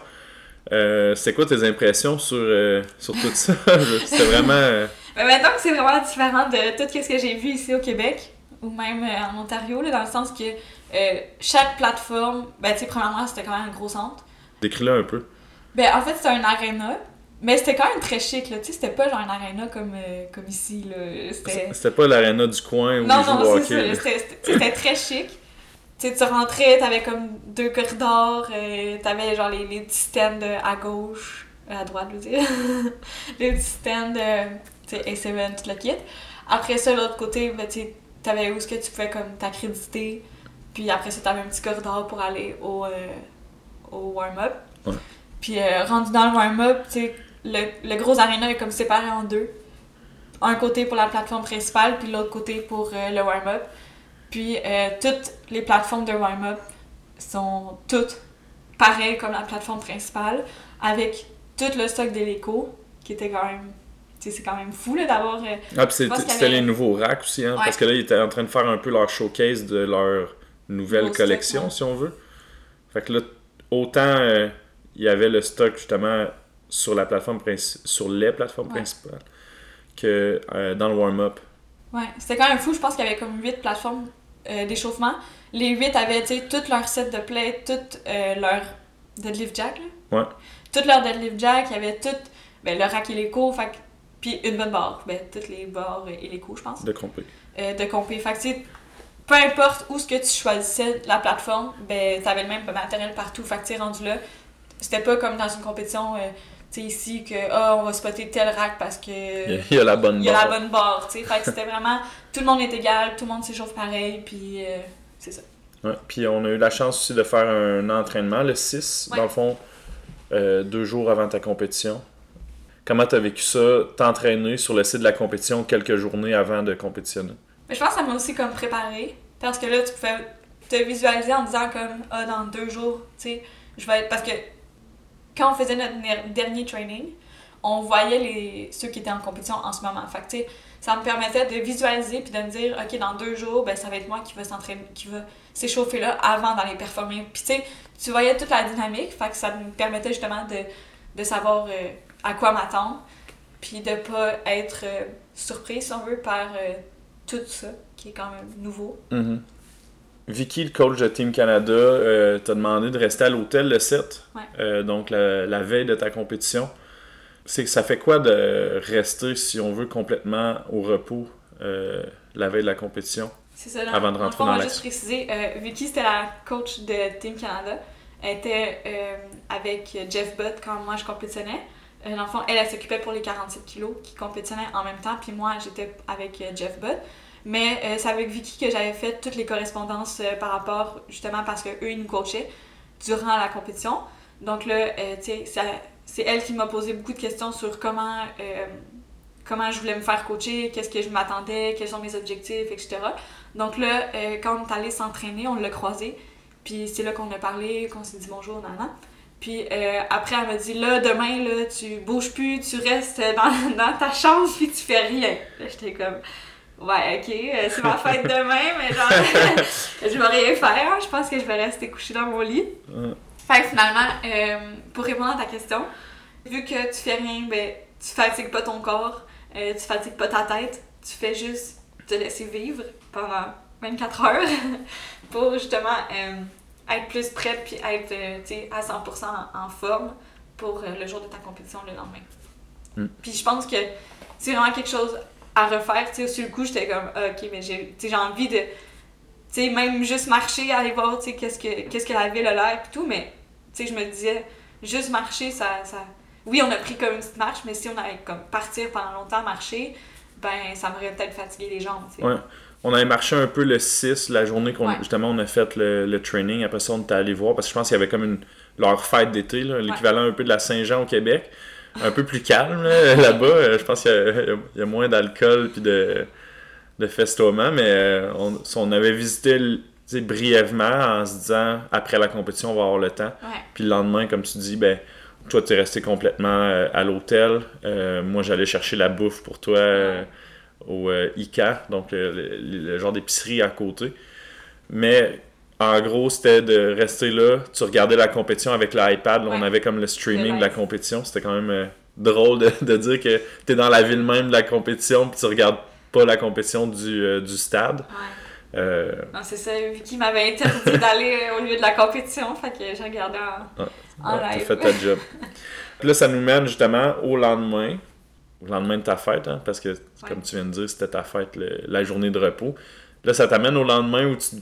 Euh, C'était quoi tes impressions sur, euh, sur tout ça? <laughs> C'était vraiment. euh, Mais maintenant que c'est vraiment différent de tout ce que j'ai vu ici au Québec, ou même en Ontario, là, dans le sens que chaque plateforme, ben, tu sais, premièrement, c'était quand même un gros centre. Décris-le un peu. Ben, en fait, c'était un aréna, mais c'était quand même très chic, là. Tu sais, c'était pas genre un aréna comme, euh, comme ici, là. C'était. Pas l'aréna du coin où Non, ils non. C'était très chic. Tu sais, tu rentrais, t'avais comme deux corridors, euh, t'avais genre les, les petits stands euh, à gauche, euh, à droite, je veux dire. <laughs> les petits stands, tu sais, A7, tout le kit. Après ça, l'autre côté, ben, tu t'avais où est-ce que tu pouvais comme t'accréditer. Puis après ça, t'avais un petit corridor pour aller au, au warm-up. Ouais. Puis rendu dans le warm-up, tu sais, le, le gros aréna est comme séparé en deux. Un côté pour la plateforme principale, puis l'autre côté pour euh, le warm-up. Puis euh, toutes les plateformes de warm-up sont toutes pareilles comme la plateforme principale, avec tout le stock d'hélico, qui était quand même... C'est quand même fou, d'avoir... euh, Ah, puis c'était les nouveaux racks aussi, hein, Ouais. parce que là, ils étaient en train de faire un peu leur showcase de leur nouvelle Nouveau stock, collection, ouais. si on veut. Fait que là, autant euh, il y avait le stock justement sur la plateforme sur les plateformes Ouais. principales que euh, dans le warm-up. Ouais, c'était quand même fou. Je pense qu'il y avait comme 8 plateformes euh, d'échauffement. Les 8 avaient, tu sais, tout leur set de play, tout euh, leur deadlift jack, là. Ouais. Tout leur deadlift jack, il y avait tout, ben, le rack hélico, fait que- puis une bonne barre. Ben, toutes les barres euh, hélico, je pense, de compé. euh, de compé. Fait que, peu importe où ce que tu choisissais la plateforme, ben, t'avais le même matériel partout. Fait que, rendu là, c'était pas comme dans une compétition, euh, sais, ici, que, ah, on va spotter tel rack parce que... Il y a- la bonne Il y a barre. la bonne barre, tu sais. Fait que c'était vraiment. Tout le monde est égal, tout le monde s'échauffe pareil, puis euh, c'est ça. Ouais. Puis on a eu la chance aussi de faire un entraînement le 6, Ouais. dans le fond, euh, deux jours avant ta compétition. Comment t'as vécu ça, t'entraîner sur le site de la compétition quelques journées avant de compétitionner? Mais je pense que ça m'a aussi comme préparé, parce que là, tu pouvais te visualiser en disant comme, ah, dans deux jours, tu sais, je vais être. Parce que quand on faisait notre dernier training, on voyait les, ceux qui étaient en compétition en ce moment. Fait ça me permettait de visualiser puis de me dire, OK, dans deux jours, ben, ça va être moi qui va s'entraîner, qui va s'échauffer là avant d'aller performer. Puis, tu sais, tu voyais toute la dynamique, fait ça me permettait justement de, de savoir euh, à quoi m'attendre, puis de pas être euh, surpris, si on veut, par euh, tout ça, qui est quand même nouveau. Mhm. Vicky, le coach de Team Canada, euh, t'a demandé de rester à l'hôtel le 7, Ouais. euh, donc la, la veille de ta compétition. C'est que ça fait quoi de rester, si on veut, complètement au repos euh, la veille de la compétition? C'est ça. Avant de rentrer fond, dans on juste préciser, Vicky, c'était la coach de Team Canada. Elle était avec Jeff Butt quand moi je compétitionnais. Dans elle, elle s'occupait pour les 47 kilos qui compétitionnaient en même temps, puis moi, j'étais avec Jeff Butt. Mais euh, c'est avec Vicky que j'avais fait toutes les correspondances euh, par rapport, justement, parce qu'eux, ils nous coachaient durant la compétition. Donc là, euh, tu sais, c'est elle qui m'a posé beaucoup de questions sur comment, comment je voulais me faire coacher, qu'est-ce que je m'attendais, quels sont mes objectifs, etc. Donc là, quand on est allé s'entraîner, on l'a croisé. Puis c'est là qu'on a parlé, qu'on s'est dit bonjour, nana. Puis après, elle m'a dit là, demain, là, tu bouges plus, tu restes dans, <laughs> dans ta chambre, puis tu fais rien. J'étais comme. Ouais, ok, euh, c'est ma fête demain, mais genre, <laughs> je vais rien faire. Je pense que je vais rester couchée dans mon lit. Ouais. Fait que finalement, euh, pour répondre à ta question, vu que tu fais rien, ben, tu fatigues pas ton corps, euh, tu fatigues pas ta tête, tu fais juste te laisser vivre pendant 24 heures <laughs> pour justement euh, être plus prête puis être à 100% en, en forme pour le jour de ta compétition le lendemain. Mm. Puis je pense que c'est vraiment quelque chose à refaire. Tu sais, sur le coup, j'étais comme, Ah, ok, mais j'ai envie de, tu sais, même juste marcher, aller voir, tu sais, qu'est-ce que, qu'est-ce que la ville a l'air et tout, mais, tu sais, je me disais, juste marcher, ça, ça... Oui, on a pris comme une petite marche, mais si on allait comme partir pendant longtemps marcher, ben, ça m'aurait peut-être fatigué les jambes, tu sais. Ouais. On avait marché un peu le 6, la journée qu'on Ouais. justement on a fait le, le training. Après ça, on était allé voir parce que je pense qu'il y avait comme une leur fête d'été, l'équivalent un peu de la Saint-Jean au Québec. Un peu plus calme là, <laughs> là-bas. Euh, Je pense qu'il y, a- il y a moins d'alcool puis de, de festoiement, mais euh, on, on avait visité brièvement en se disant après la compétition, on va avoir le temps. Ouais. Puis le lendemain, comme tu dis, ben toi, tu es resté complètement euh, à l'hôtel. Euh, moi, j'allais chercher la bouffe pour toi euh, au ICA, donc le, le genre d'épicerie à côté. Mais en gros, c'était de rester là. Tu regardais la compétition avec l'iPad. On avait comme le streaming de la compétition. C'était quand même euh, drôle de, de dire que tu es dans la ville même de la compétition puis tu regardes pas la compétition du, euh, du stade. Ouais. Euh, Non, c'est ça, Vicky m'avait interdit <laughs> d'aller au lieu de la compétition, fait que j'ai regardé en, en Ouais, T'as live. fait ta job. <laughs> Puis là, ça nous mène justement au lendemain, au lendemain de ta fête, hein, parce que, comme tu viens de dire, c'était ta fête, le- la journée de repos. Là, ça t'amène au lendemain où, tu,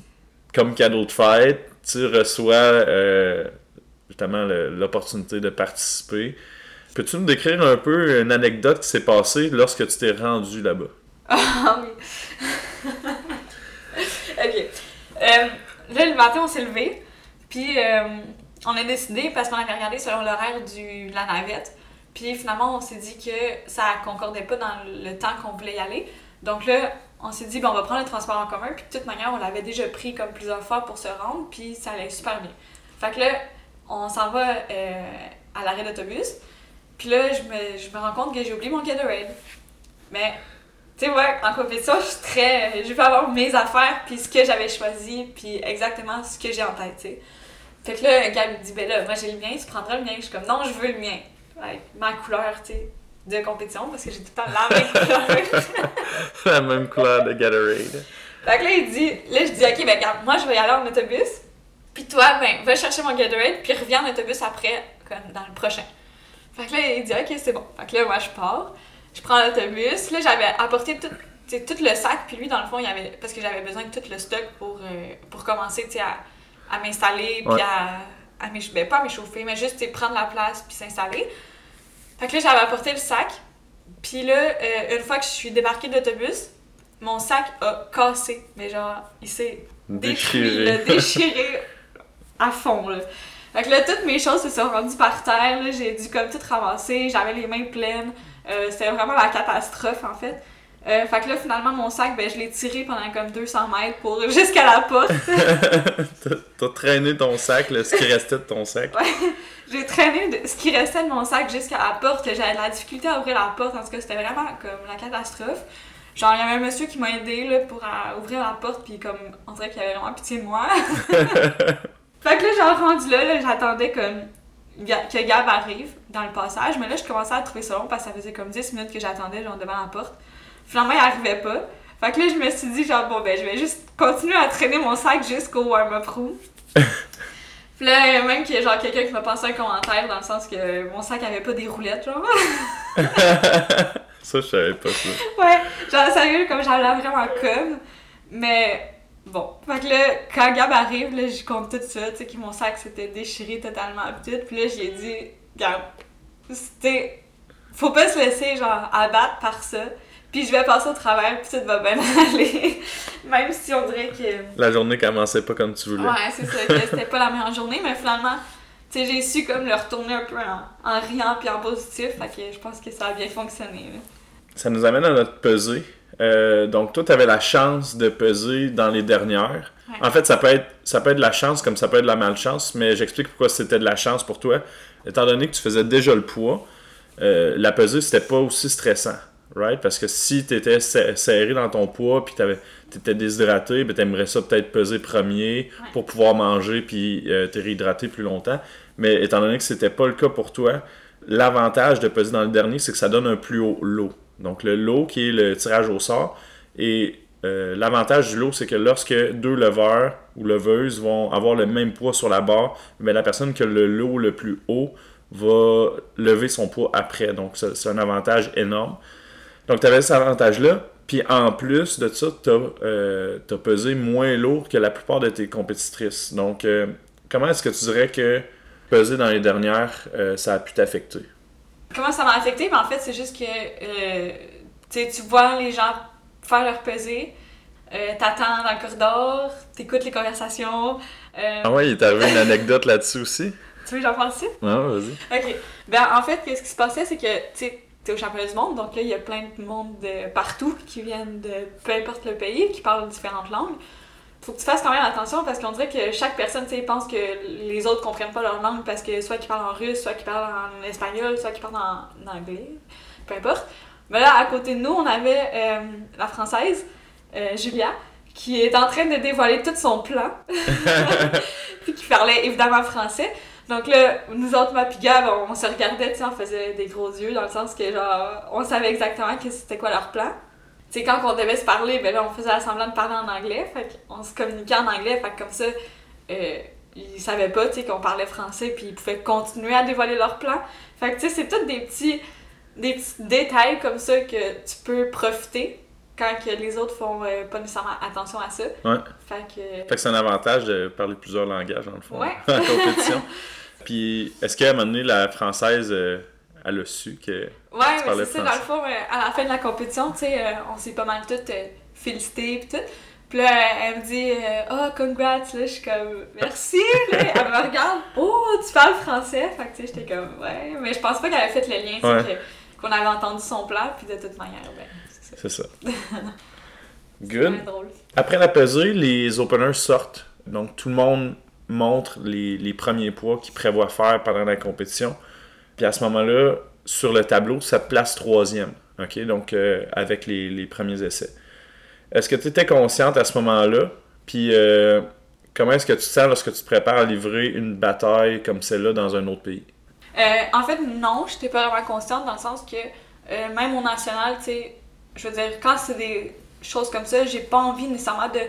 comme cadeau de fête, tu reçois euh, justement l'opportunité de participer. Peux-tu nous décrire un peu une anecdote qui s'est passée lorsque tu t'es rendu là-bas? Ah oui. <laughs> ok. Euh, là, le matin, on s'est levé, puis euh, on a décidé, parce qu'on avait regardé selon l'horaire de la navette, puis finalement, on s'est dit que ça concordait pas dans le temps qu'on voulait y aller. Donc là, on s'est dit, ben, on va prendre le transport en commun, puis de toute manière, on l'avait déjà pris comme plusieurs fois pour se rendre, puis ça allait super bien. Fait que là, on s'en va euh, à l'arrêt d'autobus, puis là, je me, je me rends compte que j'ai oublié mon Gatorade. Mais tu sais, ouais, en compétition, je suis très. Je veux avoir mes affaires, puis ce que j'avais choisi, puis exactement ce que j'ai en tête, tu sais. Fait que là, Gab me dit, ben là, moi j'ai le mien, tu prendras le mien. Je suis comme, non, je veux le mien. Avec ma couleur, tu sais, de compétition, parce que j'ai tout le temps la même couleur. <laughs> la même couleur de Gatorade. fait que là, il dit, là, je dis, ok, ben regarde, moi je vais y aller en autobus, puis toi, ben, va chercher mon Gatorade, puis reviens en autobus après, comme dans le prochain. Fait que là, il dit, ok, c'est bon. Fait que là, moi, je pars, je prends l'autobus. Là, j'avais apporté tout, le sac, puis lui, dans le fond, il avait, parce que j'avais besoin de tout le stock pour, euh, pour commencer, tu sais, à, à m'installer, puis Ouais. à, à ben, pas à m'échauffer, mais juste, tu prendre la place, puis s'installer. Fait que là, j'avais apporté le sac, puis là, euh, une fois que je suis débarquée de l'autobus, mon sac a cassé, mais genre, il s'est détruit, là, Déchiré. déchiré à fond, là. Fait que là, toutes mes choses se sont rendues par terre, là, j'ai dû comme tout ramasser, j'avais les mains pleines, euh, c'était vraiment la catastrophe, en fait. Euh, fait que là, finalement, mon sac, ben, je l'ai tiré pendant comme 200 mètres pour <laughs> jusqu'à la porte. <laughs> T'as- traîné ton sac, là, ce qui restait de ton sac. <laughs> J'ai traîné de- ce qui restait de mon sac jusqu'à la porte, que j'avais de la difficulté à ouvrir la porte, en tout cas, c'était vraiment comme la catastrophe. Genre, il y avait un monsieur qui m'a aidé là, pour euh, ouvrir la porte, puis comme, on dirait qu'il avait vraiment pitié de moi. fait que là, genre, rendu là, là, j'attendais comme que Gab arrive dans le passage, mais là, je commençais à trouver ça long parce que ça faisait comme 10 minutes que j'attendais, genre, devant la porte. Finalement, il arrivait pas. Fait que là, je me suis dit, genre, bon, ben, je vais juste continuer à traîner mon sac jusqu'au warm-up room. <laughs> Puis là, il y a même qu'il y a genre quelqu'un qui m'a passé un commentaire dans le sens que mon sac avait pas des roulettes, genre. Ça, je savais pas ça. ouais, genre sérieux, comme j'avais l'air vraiment comme. Mais bon. Fait que là, quand Gab arrive, là, je compte tout ça, tu sais, que mon sac s'était déchiré totalement pis tout. Puis là, j'ai dit, Gab, c'était. Faut pas se laisser, genre, abattre par ça. Puis je vais passer au travers, puis tout va bien <laughs> aller. Même si on dirait que. La journée commençait pas comme tu voulais. Ouais, c'est ça, que c'était pas la meilleure journée, mais finalement, tu sais, j'ai su comme le retourner un peu en, en riant puis en positif, fait que je pense que ça a bien fonctionné. là. Ça nous amène à notre pesée. Euh, donc, toi, tu avais la chance de peser dans les dernières. Ouais. En fait, ça peut, être, ça peut être de la chance comme ça peut être de la malchance, mais j'explique pourquoi c'était de la chance pour toi. Étant donné que tu faisais déjà le poids, euh, la pesée, c'était pas aussi stressant. Right? Parce que si tu étais serré dans ton poids puis tu étais déshydraté, ben, tu aimerais ça peut-être peser premier Ouais. pour pouvoir manger puis euh, te réhydrater plus longtemps. Mais étant donné que c'était pas le cas pour toi, l'avantage de peser dans le dernier, c'est que ça donne un plus haut lot. Donc le lot qui est le tirage au sort. Et euh, l'avantage du lot, c'est que lorsque deux leveurs ou leveuses vont avoir le même poids sur la barre, mais la personne qui a le lot le plus haut va lever son poids après. Donc c'est un avantage énorme. Donc tu avais cet avantage-là. Puis en plus de ça, tu as, pesé moins lourd que la plupart de tes compétitrices. Donc euh, comment est-ce que tu dirais que peser dans les dernières, euh, ça a pu t'affecter? Comment ça m'a affecté? Ben, en fait, c'est juste que euh, tu vois les gens faire leur pesée, euh, t'attends dans le corridor, t'écoutes les conversations. euh, Ah ouais, il est arrivé une anecdote là-dessus aussi? <laughs> Tu veux que j'en parle ici? Non, vas-y. Ok. Ben, en fait, ce qui se passait, c'est que, tu sais, au championnat du monde, donc là, il y a plein de monde de partout qui viennent de peu importe le pays, qui parlent différentes langues. Faut que tu fasses quand même attention parce qu'on dirait que chaque personne, tu sais, pense que les autres comprennent pas leur langue parce que soit qu'ils parlent en russe, soit qu'ils parlent en espagnol, soit qu'ils parlent en, en anglais, peu importe. Mais là, à côté de nous, on avait euh, la française, euh, Julia, qui est en train de dévoiler tout son plan. <laughs> <laughs> puis qui parlait évidemment français. Donc là, nous autres, ma on, se regardait, tu sais, on faisait des gros yeux dans le sens que genre, on savait exactement que c'était quoi leur plan. Tu sais, quand on devait se parler, ben là, on faisait semblant de parler en anglais, fait qu'on se communiquait en anglais, fait que comme ça, euh, ils savaient pas, tu sais, qu'on parlait français, puis ils pouvaient continuer à dévoiler leur plan. Fait que, tu sais, c'est tous des petits, des petits détails comme ça que tu peux profiter quand que les autres font euh, pas nécessairement attention à ça. Ouais. Fait que... Fait que c'est un avantage de parler plusieurs langages, dans le fond, Ouais. <laughs> en compétition. <laughs> Puis, est-ce qu'à un moment donné, la française, euh, elle a su que... Ouais, Tu mais c'est ça, dans le fond, euh, à la fin de la compétition, tu sais, euh, on s'est pas mal toutes euh, félicitées pis tout. Puis là, elle me dit Oh, congrats! Là, je suis comme Merci! Là, elle me regarde Oh, tu parles français! Fait que tu sais, j'étais comme Ouais, mais je pense pas qu'elle avait fait le lien, Ouais. que- qu'on avait entendu son plan, puis de toute manière, ben, c'est ça. C'est ça. <laughs> C'est Good. drôle. Après la pesée, les openers sortent. Donc, tout le monde montre les, les premiers poids qu'ils prévoient faire pendant la compétition. Puis à ce moment-là, sur le tableau, ça te place troisième. OK? Donc, euh, avec les, les premiers essais. Est-ce que tu étais consciente à ce moment-là? Puis, euh, comment est-ce que tu te sens lorsque tu te prépares à livrer une bataille comme celle-là dans un autre pays? Euh, en fait, non, j'étais pas vraiment consciente dans le sens que même au national, tu sais, je veux dire, quand c'est des choses comme ça, j'ai pas envie nécessairement de,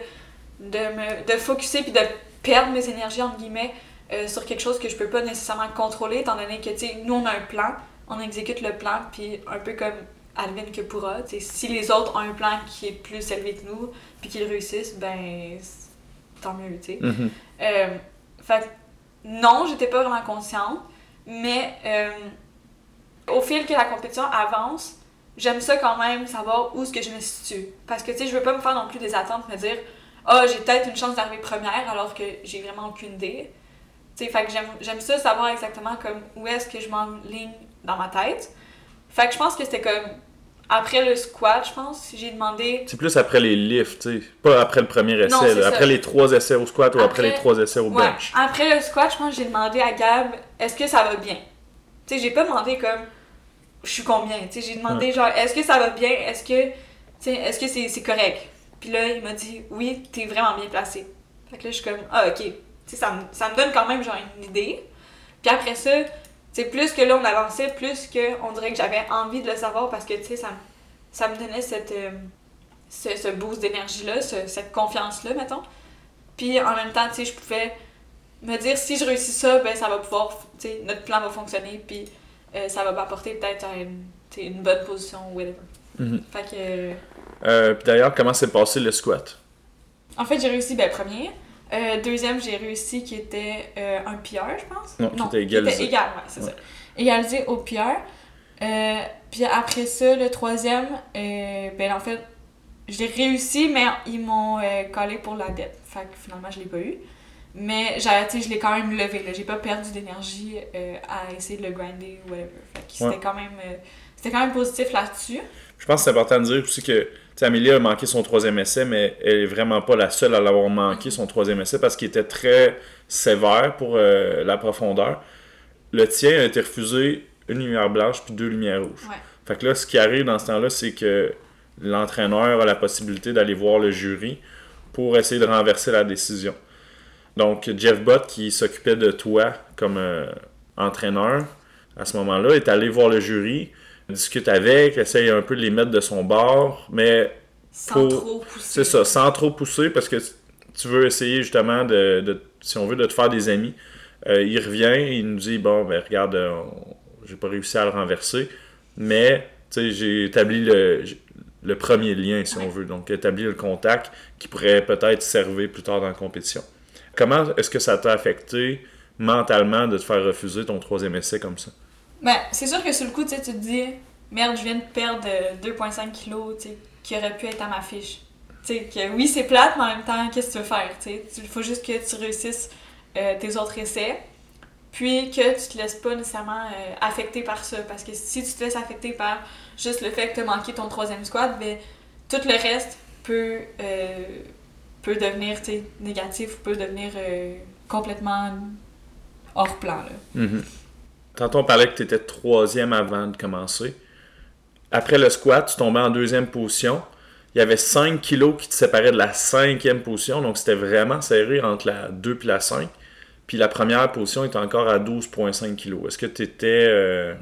de me de focuser puis de perdre mes énergies, entre guillemets, euh, sur quelque chose que je peux pas nécessairement contrôler, étant donné que, tu sais, nous, on a un plan, on exécute le plan, puis un peu comme Alvin que pourra, tu sais, si les autres ont un plan qui est plus élevé que nous, puis qu'ils réussissent, ben, tant mieux, tu sais. Mhm. Euh, fait non, j'étais pas vraiment consciente, mais euh, au fil que la compétition avance, j'aime ça quand même savoir où est-ce que je me situe. Parce que tu sais, je veux pas me faire non plus des attentes, me dire ah j'ai peut-être une chance d'arriver première alors que j'ai vraiment aucune idée. Tu sais, fait que j'aime, j'aime ça savoir exactement comme où est-ce que je m'enligne dans ma tête. Fait que je pense que c'était comme après le squat, je pense, j'ai demandé C'est plus après les lifts, tu sais. Pas après le premier essai, Non, là. après les trois essais au squat ou après, Après- les trois essais au Ouais. bench. Après le squat, je pense que j'ai demandé à Gab est-ce que ça va bien? Tu sais, j'ai pas demandé comme je suis combien? Tu sais, j'ai demandé genre est-ce que ça va bien? Est-ce que tu sais, est-ce que c'est c'est correct? Puis là, il m'a dit oui, t'es vraiment bien placé. Fait que là, je suis comme ah ok. Ça me, ça me donne quand même genre une idée. Puis après ça, tu sais, plus que là on avançait, plus que on dirait que j'avais envie de le savoir parce que tu sais, ça, me- ça me donnait cette, euh, ce, ce boost d'énergie-là, ce- cette confiance-là, mettons. Puis en même temps, tu sais, je pouvais me dire si je réussis ça, ben ça va pouvoir, tu sais, notre plan va fonctionner, puis euh, ça va m'apporter peut-être une, une bonne position ou whatever. Mhm. Fait que, euh, puis d'ailleurs, comment s'est passé le squat? en fait, j'ai réussi, ben, premier. Euh, deuxième, j'ai réussi qui était euh, un PR, je pense. Non, qui était égalisé. égal, ouais, c'est Ouais. ça. Égalisé au PR. Euh, puis après ça, le troisième, euh, ben en fait, j'ai réussi, mais ils m'ont collé pour la dette. Fait que finalement, je l'ai pas eu. Mais je l'ai quand même levé. J'ai pas perdu d'énergie à essayer de le grinder ou whatever. Fait que Ouais. c'était quand même, c'était quand même positif là-dessus. Je pense que c'est important de dire aussi que tu sais, Amélie a manqué son troisième essai, mais elle est vraiment pas la seule à l'avoir manqué son troisième essai parce qu'il était très sévère pour euh, la profondeur. Le tien a été refusé une lumière blanche puis deux lumières rouges. Ouais. Fait que là, ce qui arrive dans ce temps-là, c'est que l'entraîneur a la possibilité d'aller voir le jury pour essayer de renverser la décision. Donc, Jeff Bott, qui s'occupait de toi comme euh, entraîneur à ce moment-là, est allé voir le jury, discute avec, essaye un peu de les mettre de son bord, mais Sans Pour- trop c'est pousser. ça, sans trop pousser, parce que tu veux essayer justement de, de- si on veut, de te faire des amis. Euh, il revient, il nous dit Bon, ben regarde, euh, j'ai pas réussi à le renverser, mais j'ai établi le, le premier lien, si Ouais. on veut, donc établi le contact qui pourrait peut-être servir plus tard dans la compétition. Comment est-ce que ça t'a affecté mentalement de te faire refuser ton troisième essai comme ça? Ben, c'est sûr que sur le coup, tu te dis, merde, je viens de perdre euh, 2,5 kilos, tu qui aurait pu être à ma fiche. Tu que oui, c'est plate, mais en même temps, qu'est-ce que tu veux faire? Il faut juste que tu réussisses euh, tes autres essais, puis que tu te laisses pas nécessairement euh, affecter par ça. Parce que si tu te laisses affecter par juste le fait que tu as manqué ton troisième squat, ben, tout le reste peut, euh, devenir, tu négatif, peut devenir euh, complètement hors plan. Mhm. Tantôt, on parlait que tu étais troisième avant de commencer. Après le squat, tu tombais en deuxième position. Il y avait 5 kilos qui te séparaient de la cinquième position, donc c'était vraiment serré entre la 2 et la 5. Puis la première position était encore à 12,5 kilos. Est-ce que tu étais. euh,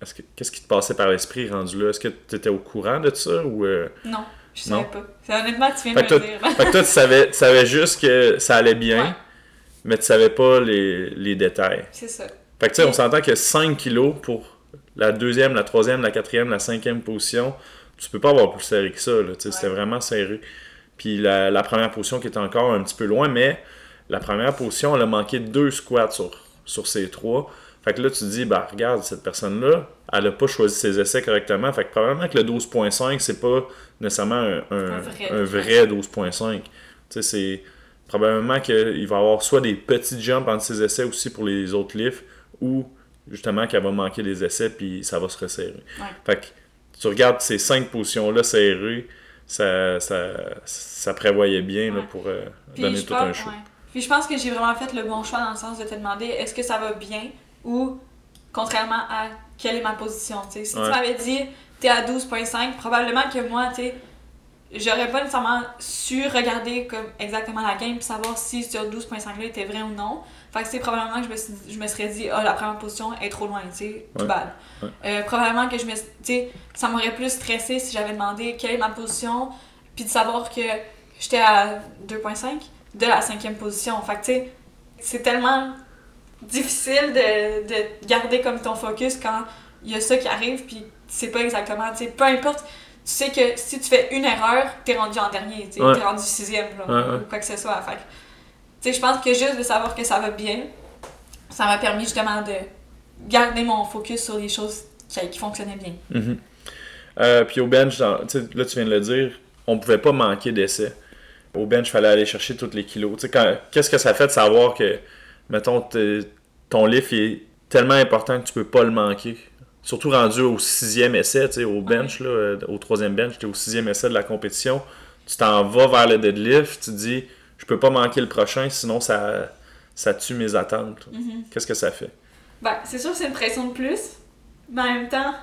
est-ce que, qu'est-ce qui te passait par l'esprit rendu là? Est-ce que tu étais au courant de ça ou. euh, Non, je Non? savais pas. C'est honnêtement, tu viens Fait de me dire. fait que toi, tu savais, tu savais juste que ça allait bien, Ouais. mais tu savais pas les, les détails. C'est ça. Fait que tu sais, on s'entend que 5 kilos pour la deuxième, la troisième, la quatrième, la cinquième position, tu peux pas avoir plus serré que ça. Là, tu sais, C'était Ouais. vraiment serré. Puis la, la première position qui était encore un petit peu loin, mais la première position, elle a manqué deux squats sur, sur ces trois. Fait que là, tu te dis, bah regarde, cette personne-là, elle a pas choisi ses essais correctement. Fait que probablement que le 12.5, c'est pas nécessairement un, un- Un vrai un vrai 12.5. Tu sais, c'est probablement qu'il va y avoir soit des petits jumps entre ses essais aussi pour les autres lifts, ou justement qu'elle va manquer des essais puis ça va se resserrer. Ouais. Fait que tu regardes ces cinq positions-là serrées, ça, ça, ça prévoyait bien là, pour euh, donner tout pense, un show. ouais. Puis je pense que j'ai vraiment fait le bon choix dans le sens de te demander est-ce que ça va bien ou contrairement à quelle est ma position. Si tu m'avais dit t'es à 12.5, probablement que moi, tu sais, j'aurais pas nécessairement su regarder comme exactement la game puis savoir si ce 12.5 là était vrai ou non. Fait que c'est probablement que je me, suis- je me serais dit, ah, la première position est trop loin, tu sais, Ouais. bad. Ouais. Euh, probablement que je me, tu sais, ça m'aurait plus stressé si j'avais demandé quelle est ma position, puis de savoir que j'étais à 2.5 de la cinquième position. Fait que, tu sais, c'est tellement difficile de, de garder comme ton focus quand il y a ça qui arrive, puis tu sais pas exactement, tu sais, peu importe, tu sais que si tu fais une erreur, t'es rendu en dernier, tu sais, Ouais. t'es rendu sixième, là, Ouais, ouais. ou quoi que ce soit. Fait je pense que juste de savoir que ça va bien, ça m'a permis justement de garder mon focus sur les choses qui, fonctionnaient bien. Mhm. Euh, puis au bench, là tu viens de le dire, on pouvait pas manquer d'essais. Au bench, il fallait aller chercher tous les kilos. Qu'est-ce que ça fait de savoir que, mettons, ton lift est tellement important que tu peux pas le manquer? Surtout rendu au sixième essai, au bench, là, euh, au troisième bench, tu es au sixième essai de la compétition. Tu t'en vas vers le deadlift, tu dis, je peux pas manquer le prochain, sinon ça, ça tue mes attentes. Mhm. Qu'est-ce que ça fait? Ben, c'est sûr que c'est une pression de plus, mais en même temps.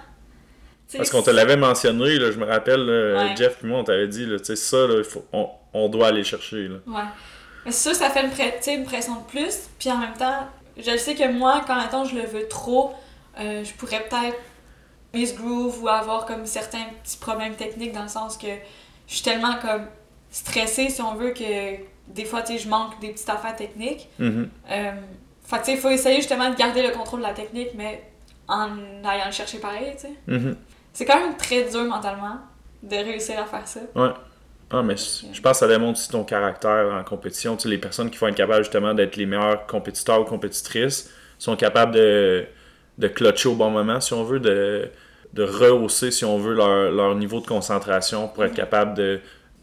Parce qu'on te l'avait mentionné, là, je me rappelle, là, Ouais. Jeff et moi, on t'avait dit, là, tu sais, ça, là, faut- on, on doit aller chercher. Là. Ouais. Mais c'est sûr, ça fait une, une pression de plus. Puis en même temps, je sais que moi, quand mettons, je le veux trop, euh, je pourrais peut-être miss groove ou avoir comme certains petits problèmes techniques dans le sens que je suis tellement comme stressée, si on veut, que des fois, tu sais, je manque des petites affaires techniques. Euh, fait que, tu sais, il faut essayer justement de garder le contrôle de la technique, mais en allant le chercher pareil, tu sais. Mhm. C'est quand même très dur mentalement de réussir à faire ça. Ouais. Ah, mais je je pense que ça démontre aussi ton caractère en compétition. Tu sais, les personnes qui vont être capables justement d'être les meilleurs compétiteurs ou compétitrices sont capables de, de clutcher au bon moment, si on veut, de, de rehausser, si on veut, leur, leur niveau de concentration pour être capable de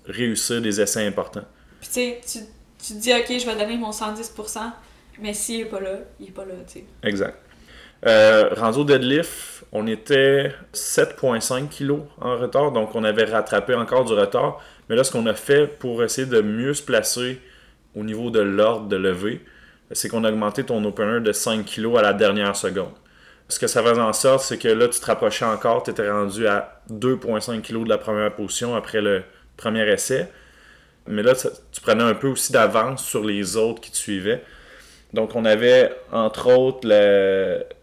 réussir des essais importants. Tu te dis, ok, je vais donner mon 110%, mais s'il est pas là, il est pas là. Exact. Euh, deadlift, on était 7,5 kg en retard, donc on avait rattrapé encore du retard. Mais là, ce qu'on a fait pour essayer de mieux se placer au niveau de l'ordre de lever, c'est qu'on a augmenté ton opener de 5 kg à la dernière seconde. Ce que ça faisait en sorte, c'est que là, tu te rapprochais encore, tu étais rendu à 2,5 kg de la première position après le premier essai. Mais là, tu prenais un peu aussi d'avance sur les autres qui te suivaient. Donc, on avait entre autres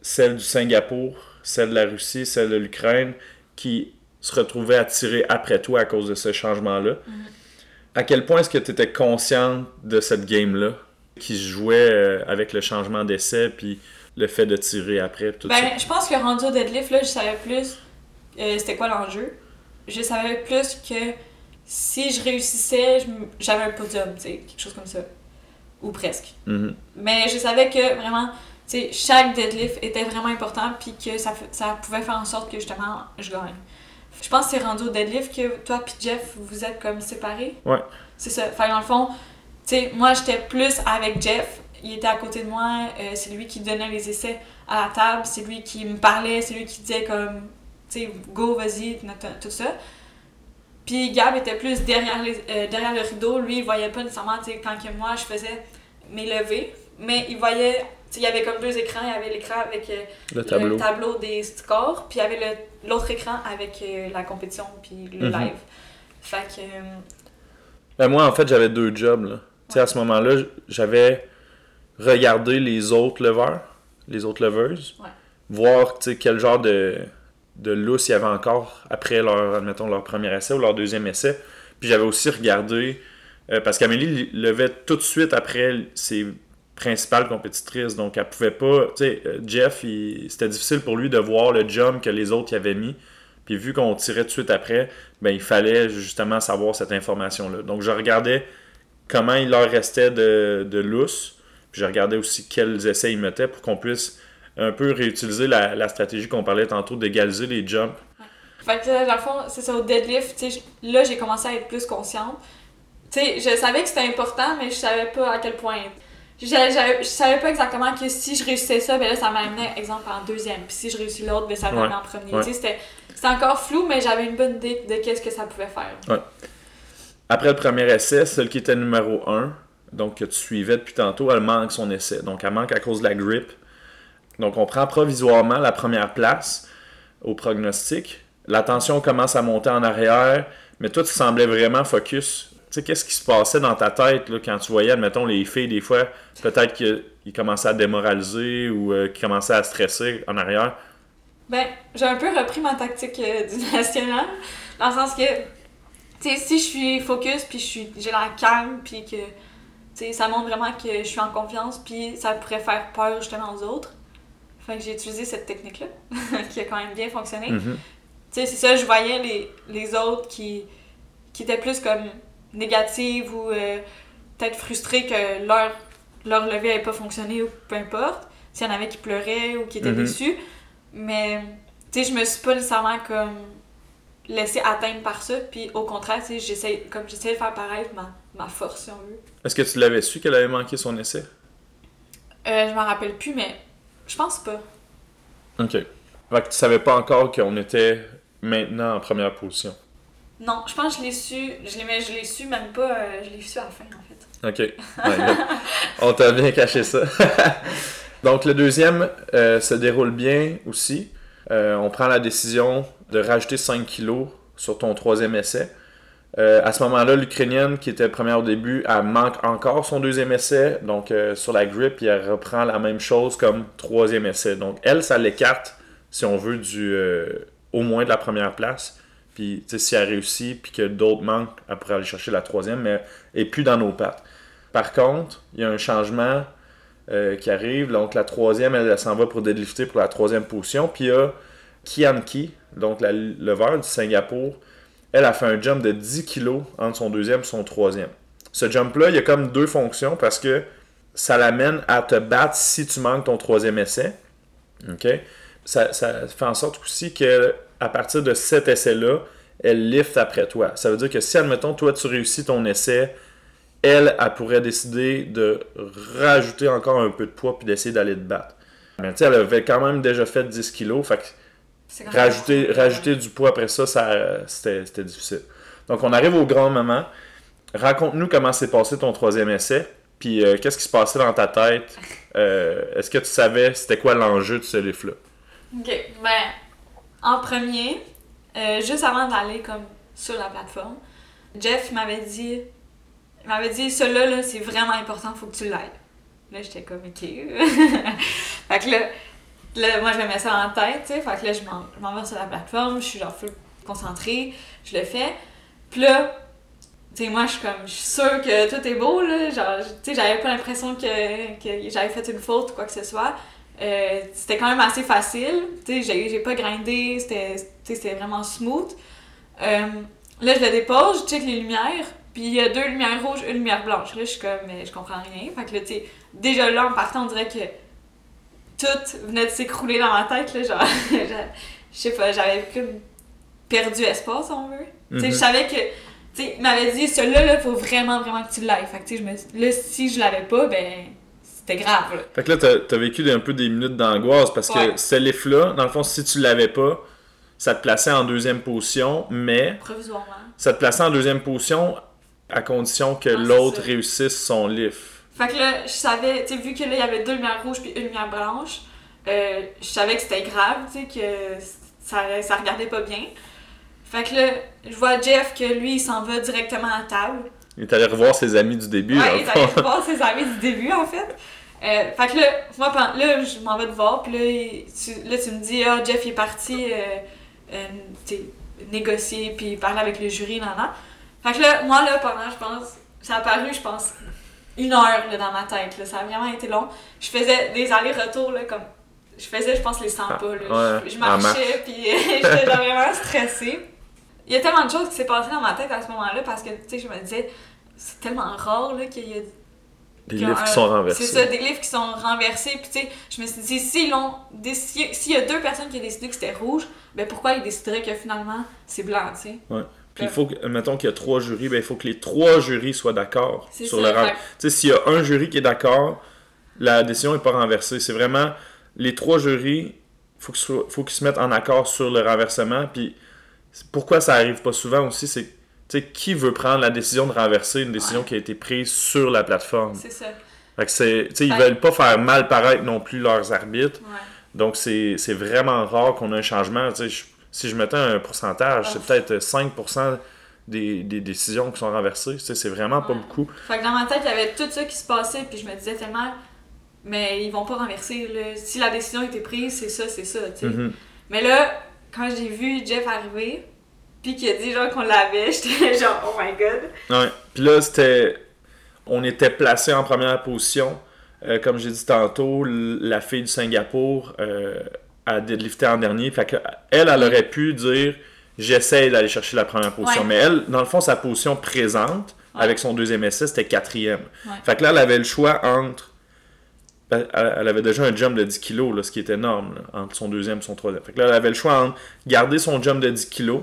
celle du Singapour, celle de la Russie, celle de l'Ukraine qui se retrouvaient à tirer après toi à cause de ce changement-là. Mm-hmm. À quel point est-ce que tu étais consciente de cette game-là qui se jouait euh, avec le changement d'essai puis le fait de tirer après tout ben, Je pense que rendu au deadlift, là, je savais plus euh, c'était quoi l'enjeu. Je savais plus que si je réussissais, j'avais un podium, tu sais, quelque chose comme ça. Ou presque. Mm-hmm. Mais je savais que vraiment, tu sais, chaque deadlift était vraiment important, puis que ça, ça pouvait faire en sorte que justement, je gagne. Je pense que c'est rendu au deadlift que toi puis Jeff, vous êtes comme séparés. Ouais. C'est ça. Fait dans le fond, tu sais, moi j'étais plus avec Jeff, il était à côté de moi, euh, c'est lui qui donnait les essais à la table, c'est lui qui me parlait, c'est lui qui disait comme, tu sais, go, vas-y, tout ça. Puis Gab était plus derrière, les, euh, derrière le rideau. Lui, il voyait pas nécessairement quand que moi je faisais mes levées, mais il voyait. Il y avait comme deux écrans. Il y avait l'écran avec euh, le, tableau. des scores, puis il y avait l'autre écran avec euh, la compétition, puis le mhm. live. Fait que. Ben moi, en fait, j'avais deux jobs. Là. sais À ce moment-là, j'avais regardé les autres leveurs, les autres leveuses, voir quel genre de de lousse il y avait encore après leur, admettons, leur premier essai ou leur deuxième essai. Puis j'avais aussi regardé, euh, parce qu'Amélie levait tout de suite après ses principales compétitrices, donc elle pouvait pas, tu sais, euh, Jeff, c'était difficile pour lui de voir le jump que les autres y avaient mis. Puis vu qu'on tirait tout de suite après, ben il fallait justement savoir cette information-là. Donc je regardais comment il leur restait de, de lousse, puis je regardais aussi quels essais ils mettaient pour qu'on puisse un peu réutiliser la, stratégie qu'on parlait tantôt d'égaliser les jumps. Fait que, dans le fond, c'est ça, au deadlift, là, j'ai commencé à être plus consciente. Tu sais, je savais que c'était important, mais je savais pas à quel point. Je, je, savais pas exactement que si je réussissais ça, ben là, ça m'amenait, exemple, en deuxième. Puis si je réussis l'autre, ben ça m'amenait en premier. Tu sais, c'était encore flou, mais j'avais une bonne idée de qu'est-ce que ça pouvait faire. Ouais. Après le premier essai, celle qui était numéro 1, donc que tu suivais depuis tantôt, elle manque son essai. Donc elle manque à cause de la grippe. Donc, on prend provisoirement la première place au prognostic. La tension commence à monter en arrière, mais toi, tu semblais vraiment focus. Tu sais, qu'est-ce qui se passait dans ta tête là, quand tu voyais, admettons, les filles, des fois, peut-être qu'ils commençaient à démoraliser ou euh, qu'ils commençaient à stresser en arrière? Ben, j'ai un peu repris ma tactique euh, du national, dans le sens que, si je suis focus, puis j'ai la calme, puis que, tu sais, ça montre vraiment que je suis en confiance, puis ça pourrait faire peur justement aux autres fait que j'ai utilisé cette technique-là, <laughs> qui a quand même bien fonctionné. Mm-hmm. Tu sais, c'est ça, je voyais les, les autres qui, qui étaient plus comme négatives ou euh, peut-être frustrées que leur, leur levée n'avait pas fonctionné ou peu importe. S'il y en avait qui pleuraient ou qui étaient mm-hmm. déçus. Mais, tu sais, je me suis pas nécessairement comme laissé atteindre par ça. Puis au contraire, tu sais, j'essaie, comme j'essaie de faire paraître ma, ma force, si on veut. Est-ce que tu l'avais su qu'elle avait manqué son essai? Euh, je m'en rappelle plus, mais je pense pas. Ok. Fait que tu savais pas encore qu'on était maintenant en première position. Non, je pense que je l'ai su, je l'ai, mais je l'ai su même pas, euh, je l'ai su à la fin en fait. Ok. on t'a bien caché ça. <laughs> Donc le deuxième euh, se déroule bien aussi. Euh, on prend la décision de rajouter 5 kilos sur ton troisième essai. Euh, à ce moment-là, l'Ukrainienne, qui était première au début, elle manque encore son deuxième essai. Donc, euh, sur la grip, elle reprend la même chose comme troisième essai. Donc, elle, ça l'écarte, si on veut, du euh, au moins de la première place. Puis, si elle réussit, puis que d'autres manquent, elle pourrait aller chercher la troisième, mais elle n'est plus dans nos pattes. Par contre, il y a un changement qui arrive. Donc, la troisième, elle, s'en va pour deadlifter pour la troisième position. Puis, il y a Kianki, donc la leveur du Singapour, elle a fait un jump de 10 kg entre son deuxième et son troisième. Ce jump-là, il y a comme deux fonctions parce que ça l'amène à te battre si tu manques ton troisième essai. Ça, fait en sorte aussi qu'à partir de cet essai-là, elle lift après toi. Ça veut dire que si, admettons, toi, tu réussis ton essai, elle, elle pourrait décider de rajouter encore un peu de poids puis d'essayer d'aller te battre. Mais tu elle avait quand même déjà fait 10 kilos, rajouter, rajouter du poids après ça, ça c'était c'était difficile. Donc, on arrive au grand moment. Raconte-nous comment s'est passé ton troisième essai, puis euh, qu'est-ce qui se passait dans ta tête? Euh, Est-ce que tu savais c'était quoi l'enjeu de ce livre-là? Ok, ben, en premier, euh, juste avant d'aller comme sur la plateforme, Jeff m'avait dit, il m'avait dit, celui-là, là, c'est vraiment important, faut que tu l'ailles. Là, j'étais comme, ok. <laughs> fait que là, là, moi, je me mets ça en tête, tu sais, fait que là, je m'en- vais sur la plateforme, je suis genre full concentrée, je le fais. Puis là, tu sais, moi, je suis comme, je suis sûre que tout est beau, là, genre, tu sais, j'avais pas l'impression que, que j'avais fait une faute ou quoi que ce soit. Euh, c'était quand même assez facile. Tu sais, j'ai, pas grindé, c'était vraiment smooth. Euh, là, je le dépose, je check les lumières, puis il y a deux lumières rouges, une lumière blanche. Là, je suis comme, mais je comprends rien. Fait que là, tu sais, déjà là, en partant, on dirait que tout venait de s'écrouler dans ma tête, là, genre, <laughs> je sais pas, j'avais comme perdu espoir, si on veut. Tu sais, Mhm. je savais que, tu sais, il m'avait dit, celui-là, là, faut vraiment, vraiment que tu l'ailles. Fait que, tu sais, je me là, si je l'avais pas, ben, c'était grave, là. Fait que là, t'as as vécu un peu des minutes d'angoisse parce Ouais. que ce livre-là, dans le fond, si tu l'avais pas, ça te plaçait en deuxième position, mais Provisoirement. ça te plaçait en deuxième position à condition que Ah, l'autre réussisse son livre. Fait que là, je savais, tu sais, vu que là, il y avait deux lumières rouges puis une lumière blanche, euh, je savais que c'était grave, tu sais, que ça, ça regardait pas bien. Fait que là, je vois Jeff que lui, il s'en va directement à la table. Il est allé revoir ses amis du début. Ouais, il fond. allait voir ses amis du début, en fait. Euh, fait que là, moi, là, je m'en vais te voir, puis là, tu, là, tu me dis, ah, Jeff, il est parti euh, euh, négocier, puis parler avec le jury, nan, nan. Fait que là, moi, là, pendant, je pense, ça a paru, je pense, une heure, là, dans ma tête, là. Ça a vraiment été long. Je faisais des allers-retours, comme... Je faisais, je pense, les 100 Ah, pas, là. ouais, je, marchais, puis <laughs> j'étais vraiment stressée. Il y a tellement de choses qui s'est passé dans ma tête à ce moment-là, parce que, tu sais, je me disais, c'est tellement rare, qu'il y a Des livres qui sont renversés. C'est ça, des livres qui sont renversés. Puis tu sais, je me suis dit, s'il y a deux personnes qui ont décidé que c'était rouge, ben pourquoi ils décideraient que finalement c'est blanc, tu sais? Puis il faut que, mettons qu'il y a trois jurys, ben il faut que les trois jurys soient d'accord sur ça, le rang. Tu sais, s'il y a un jury qui est d'accord, la décision n'est pas renversée. C'est vraiment les trois jurys, faut faut qu'ils se mettent en accord sur le renversement. Puis pourquoi ça arrive pas souvent aussi, c'est tu sais, qui veut prendre la décision de renverser une décision Ouais. qui a été prise sur la plateforme? C'est ça. Fait que c'est, tu sais, ils Ouais. veulent pas faire mal paraître non plus leurs arbitres. Ouais. Donc, c'est c'est vraiment rare qu'on ait un changement. Je- si je mettais un pourcentage, c'est Ah. peut-être 5% des, des décisions qui sont renversées. Tu sais, c'est vraiment pas beaucoup. Fait que dans ma tête, il y avait tout ça qui se passait, puis je me disais tellement, mais ils vont pas renverser, là. Si la décision été prise, c'est ça, c'est ça, tu sais. Mhm. Mais là, quand j'ai vu Jeff arriver, puis qu'il a dit genre qu'on l'avait, <laughs> j'étais genre, oh my god. Ouais. Puis là, c'était. On était placé en première position. Euh, comme j'ai dit tantôt, la fille du Singapour euh, a deadlifté en dernier. Fait que elle, elle aurait pu dire j'essaie d'aller chercher la première position. Ouais. Mais elle, dans le fond, sa position présente, Ouais. avec son deuxième essai, c'était quatrième. Ouais. Fait que là, elle avait le choix entre. Elle elle avait déjà un jump de 10 kg, ce qui est énorme, là, entre son deuxième et son troisième. Fait que là, elle avait le choix entre garder son jump de 10 kg,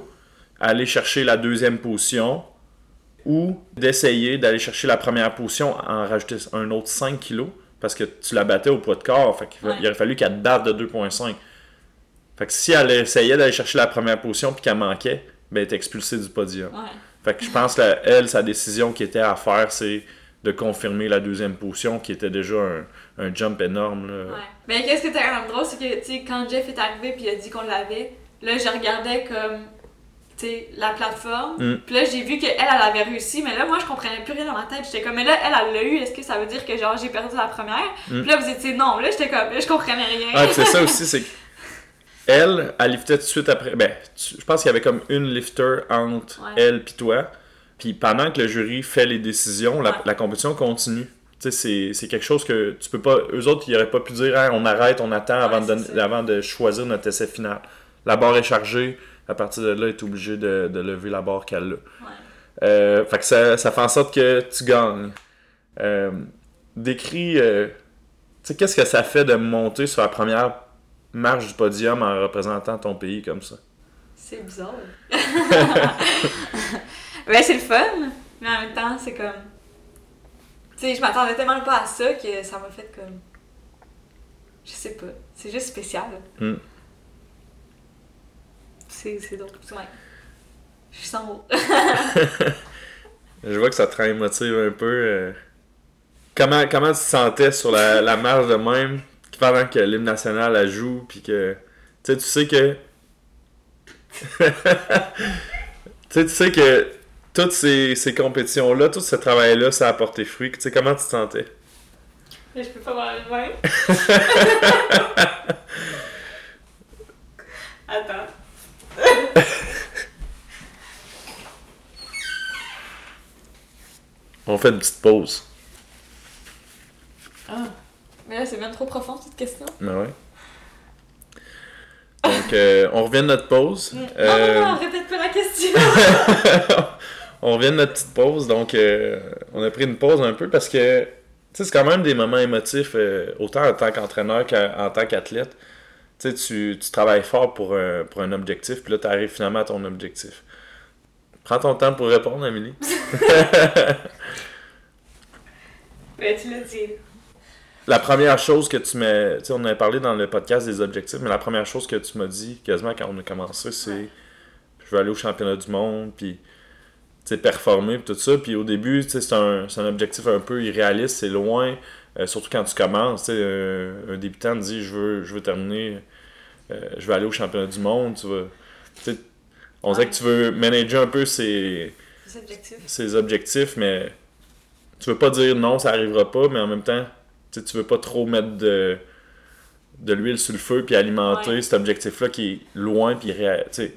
aller chercher la deuxième position, ou d'essayer d'aller chercher la première position en rajouter un autre 5 kg, parce que tu la battais au poids de corps. Fait qu'il il aurait fallu qu'elle te batte de 2,5. Fait que si elle essayait d'aller chercher la première position puis qu'elle manquait, ben elle était expulsée du podium. Ouais. Fait que je pense que elle, sa décision qui était à faire, c'est de confirmer la deuxième position, qui était déjà un, un jump énorme. là. Ouais. Mais qu'est-ce qui était quand même drôle, c'est que, tu sais, quand Jeff est arrivé puis il a dit qu'on l'avait, là, je regardais comme, tu sais, la plateforme. Mm. Puis là, j'ai vu qu'elle, elle avait réussi, mais là, moi, je comprenais plus rien dans ma tête. J'étais comme, mais là, elle, elle l'a eu, est-ce que ça veut dire que, genre, j'ai perdu la première? Mm. Puis là, vous étiez non. Là, j'étais comme, là, je comprenais rien. Ah, c'est ça aussi, c'est elle, elle liftait tout de suite après. Ben, tu- je pense qu'il y avait comme une lifter entre Ouais. elle puis toi. Puis pendant que le jury fait les décisions, la, Ouais. la compétition continue. Tu sais, c'est- c'est quelque chose que tu peux pas. Eux autres, ils n'auraient pas pu dire Hey, on arrête, on attend avant, Ouais, de avant choisir notre essai final. La barre est chargée, à partir de là, elle est obligée de, de lever la barre qu'elle a. Euh, fait que ça, ça fait en sorte que tu gagnes. Euh, décris, euh, tu sais, qu'est-ce que ça fait de monter sur la première marche du podium en représentant ton pays comme ça? C'est bizarre. <laughs> ben, c'est le fun, mais en même temps, c'est comme. Tu sais, je m'attendais tellement pas à ça que ça m'a fait comme. Je sais pas. C'est juste spécial. Hmm. C'est c'est drôle. Ouais. Je sens haut. <laughs> Je vois que ça te motive un peu. euh. Comment, comment tu te sentais sur la, la marche de même? Pendant que l'hymne national la joue, puis que. Tu sais, tu sais que. <laughs> tu sais, tu sais que toutes ces, ces compétitions-là, tout ce travail-là, ça a porté fruit. Tu sais, comment tu te sentais? Mais je peux pas voir le vin. <laughs> Attends. On fait une petite pause. Ah. Mais là, c'est même trop profond cette question. Ben ouais. Donc, euh, on revient de notre pause. Non, Euh, non, non, répète pas la question. <laughs> on revient de notre petite pause, donc euh, on a pris une pause un peu parce que tu sais, c'est quand même des moments émotifs, euh, autant en tant qu'entraîneur qu'en tant qu'athlète. Tu sais, tu, tu travailles fort pour un, pour un objectif, puis là, tu arrives finalement à ton objectif. Prends ton temps pour répondre, Amélie. <laughs> <laughs> ben, tu l'as dit. La première chose que tu m'as. Tu sais, on avait parlé dans le podcast des objectifs, mais la première chose que tu m'as dit quasiment quand on a commencé, c'est Ouais. je veux aller au championnat du monde, puis tu sais, performer, puis tout ça. Puis au début, tu sais, c'est un, un objectif un peu irréaliste, c'est loin, euh, surtout quand tu commences. Tu sais, un, débutant dit je veux, je veux terminer, euh, je veux aller au championnat du monde. Tu vas, on dirait Ouais. que tu veux manager un peu ses, C'est objectif. ses objectifs, mais tu veux pas dire non, ça arrivera pas, mais en même temps, sais, tu veux pas trop mettre de, de l'huile sur le feu puis alimenter Ouais. cet objectif-là qui est loin puis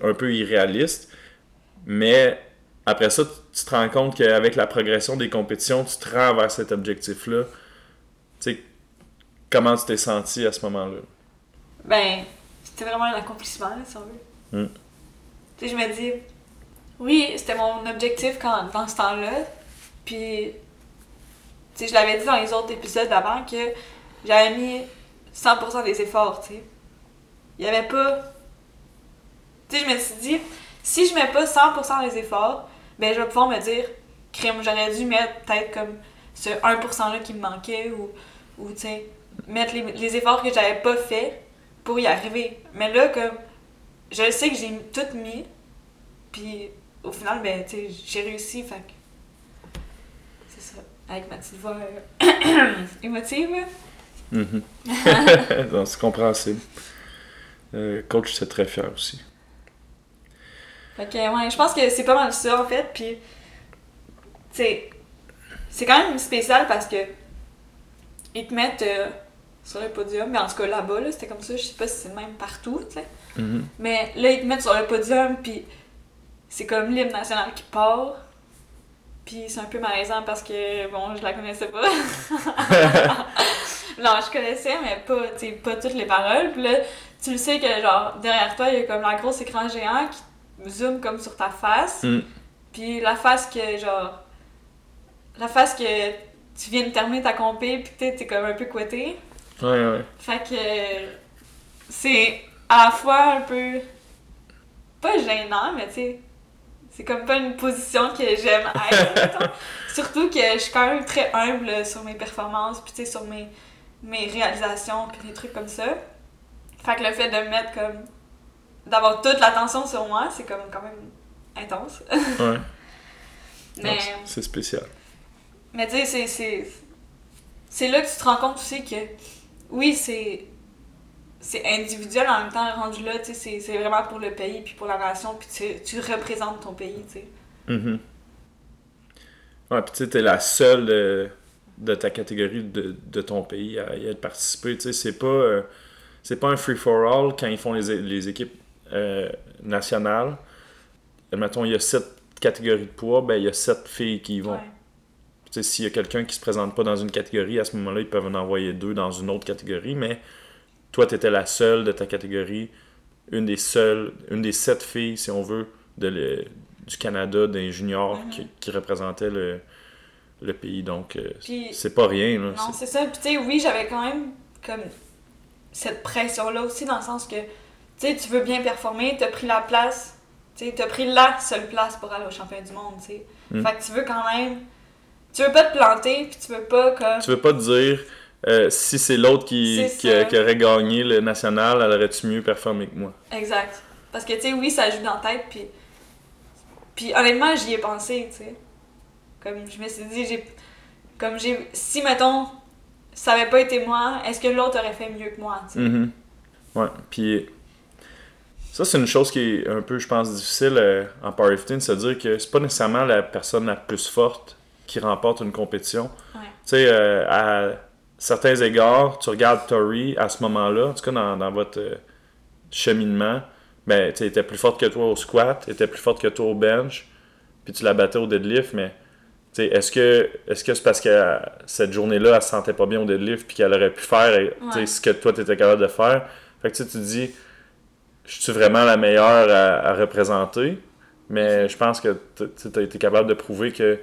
un peu irréaliste. Mais après ça, tu- te rends compte qu'avec la progression des compétitions, tu te rends vers cet objectif-là. Tu sais, comment tu t'es senti à ce moment-là? Ben, c'était vraiment un accomplissement, là, si on veut. Mm. Tu sais, je me dis, oui, c'était mon objectif quand, dans ce temps-là. Puis, je l'avais dit dans les autres épisodes d'avant que j'avais mis 100% des efforts. Il y avait pas. Je me suis dit, si je mets pas 100% des efforts, ben, je vais pouvoir me dire, crime, j'aurais dû mettre peut-être comme ce 1%-là qui me manquait ou, ou mettre les, les efforts que j'avais pas fait pour y arriver. Mais là, comme, je sais que j'ai tout mis, puis au final, ben, j'ai réussi. Avec ma petite voix euh, <clears throat> émotive. Donc, <laughs> c'est compréhensible. Euh, coach, c'est très fier aussi. Fait que, ouais, je pense que c'est pas mal ça, en fait, puis, tu sais, c'est quand même spécial parce que ils te mettent euh, sur le podium, mais en tout cas là-bas, là, c'était comme ça, je sais pas si c'est le même partout, tu sais. Mhm. Mais là, ils te mettent sur le podium, puis c'est comme l'hymne national qui part. Puis c'est un peu malaisant parce que, bon, je la connaissais pas. <laughs> non, je connaissais, mais pas, pas toutes les paroles. Puis là, tu le sais que, genre, derrière toi, il y a comme la grosse écran géant qui zoome comme sur ta face. Mm. Puis la face que, genre, la face que tu viens de terminer ta compé, puis t'es t'es comme un peu couetté. Ouais, ouais. Fait que c'est à la fois un peu pas gênant, mais tu sais, c'est comme pas une position que j'aime être. <laughs> Surtout que je suis quand même très humble sur mes performances, puis tu sais, sur mes, mes réalisations, puis des trucs comme ça. Fait que le fait de me mettre comme. d'avoir toute l'attention sur moi, c'est comme quand même intense. ouais. <laughs> mais. C'est- spécial. Mais tu sais, c'est. C'est là que tu te rends compte aussi que, oui, c'est. C'est individuel en même temps, rendu là, tu sais, c'est- vraiment pour le pays puis pour la nation, puis tu, tu représentes ton pays, tu sais. Mhm. Ouais, puis tu sais, t'es la seule de, de ta catégorie de, de ton pays à y être participé. Tu sais, c'est pas, euh, c'est pas un free-for-all quand ils font les, les équipes euh, nationales. Mettons, il y a sept catégories de poids, ben il y a sept filles qui y vont. Ouais. Tu sais, s'il y a quelqu'un qui se présente pas dans une catégorie, à ce moment-là, ils peuvent en envoyer deux dans une autre catégorie, mais toi, tu étais la seule de ta catégorie, une des seules, une des sept filles, si on veut, de le- du Canada, des juniors Mhm. qui, qui représentaient le, le pays. Donc, euh, c'est pas rien. Là. Non, C'est- c'est ça. Puis tu sais, oui, j'avais quand même comme cette pression-là aussi, dans le sens que, tu sais, tu veux bien performer, t'as pris la place, tu sais, t'as pris la seule place pour aller au championnat du monde, tu sais. Mm. Fait que tu veux quand même. Tu veux pas te planter, puis tu veux pas comme. Tu veux pas te dire, euh, si c'est l'autre qui, qui, aurait gagné le national, elle aurait-tu mieux performé que moi? Exact. Parce que, tu sais, oui, ça joue dans la tête, puis... Puis honnêtement, j'y ai pensé, tu sais. Comme, je me suis dit, j'ai... Comme j'ai... Si, mettons, ça avait pas été moi, est-ce que l'autre aurait fait mieux que moi, tu sais? Mhm. Ouais, puis ça, c'est une chose qui est un peu, je pense, difficile euh, en powerlifting, c'est de dire que c'est pas nécessairement la personne la plus forte qui remporte une compétition. Ouais. Tu sais, euh, à certains égards, tu regardes Tori à ce moment-là, en tout cas dans, dans votre euh, cheminement, ben, tu était plus forte que toi au squat, était plus forte que toi au bench, puis tu la battais au deadlift, mais est-ce que est-ce que c'est parce que euh, cette journée-là, elle se sentait pas bien au deadlift, puis qu'elle aurait pu faire Ouais. ce que toi, tu étais capable de faire? Fait que tu te dis, je suis vraiment la meilleure à, à représenter, mais je pense que tu as été capable de prouver que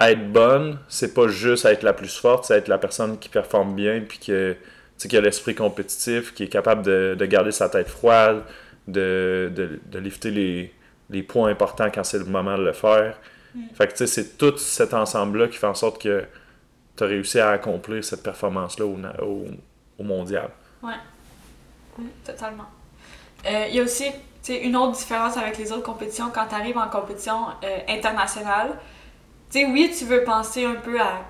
être bonne, c'est pas juste être la plus forte, c'est être la personne qui performe bien, puis que, qui a l'esprit compétitif, qui est capable de, de garder sa tête froide, de, de, de lifter les, les points importants quand c'est le moment de le faire. Fait que tu sais, c'est tout cet ensemble-là qui fait en sorte que tu as réussi à accomplir cette performance-là au, au, au mondial. Mm, totalement. Euh, Il y a aussi une autre différence avec les autres compétitions quand tu arrives en compétition euh, internationale. Tu sais, oui, tu veux penser un peu à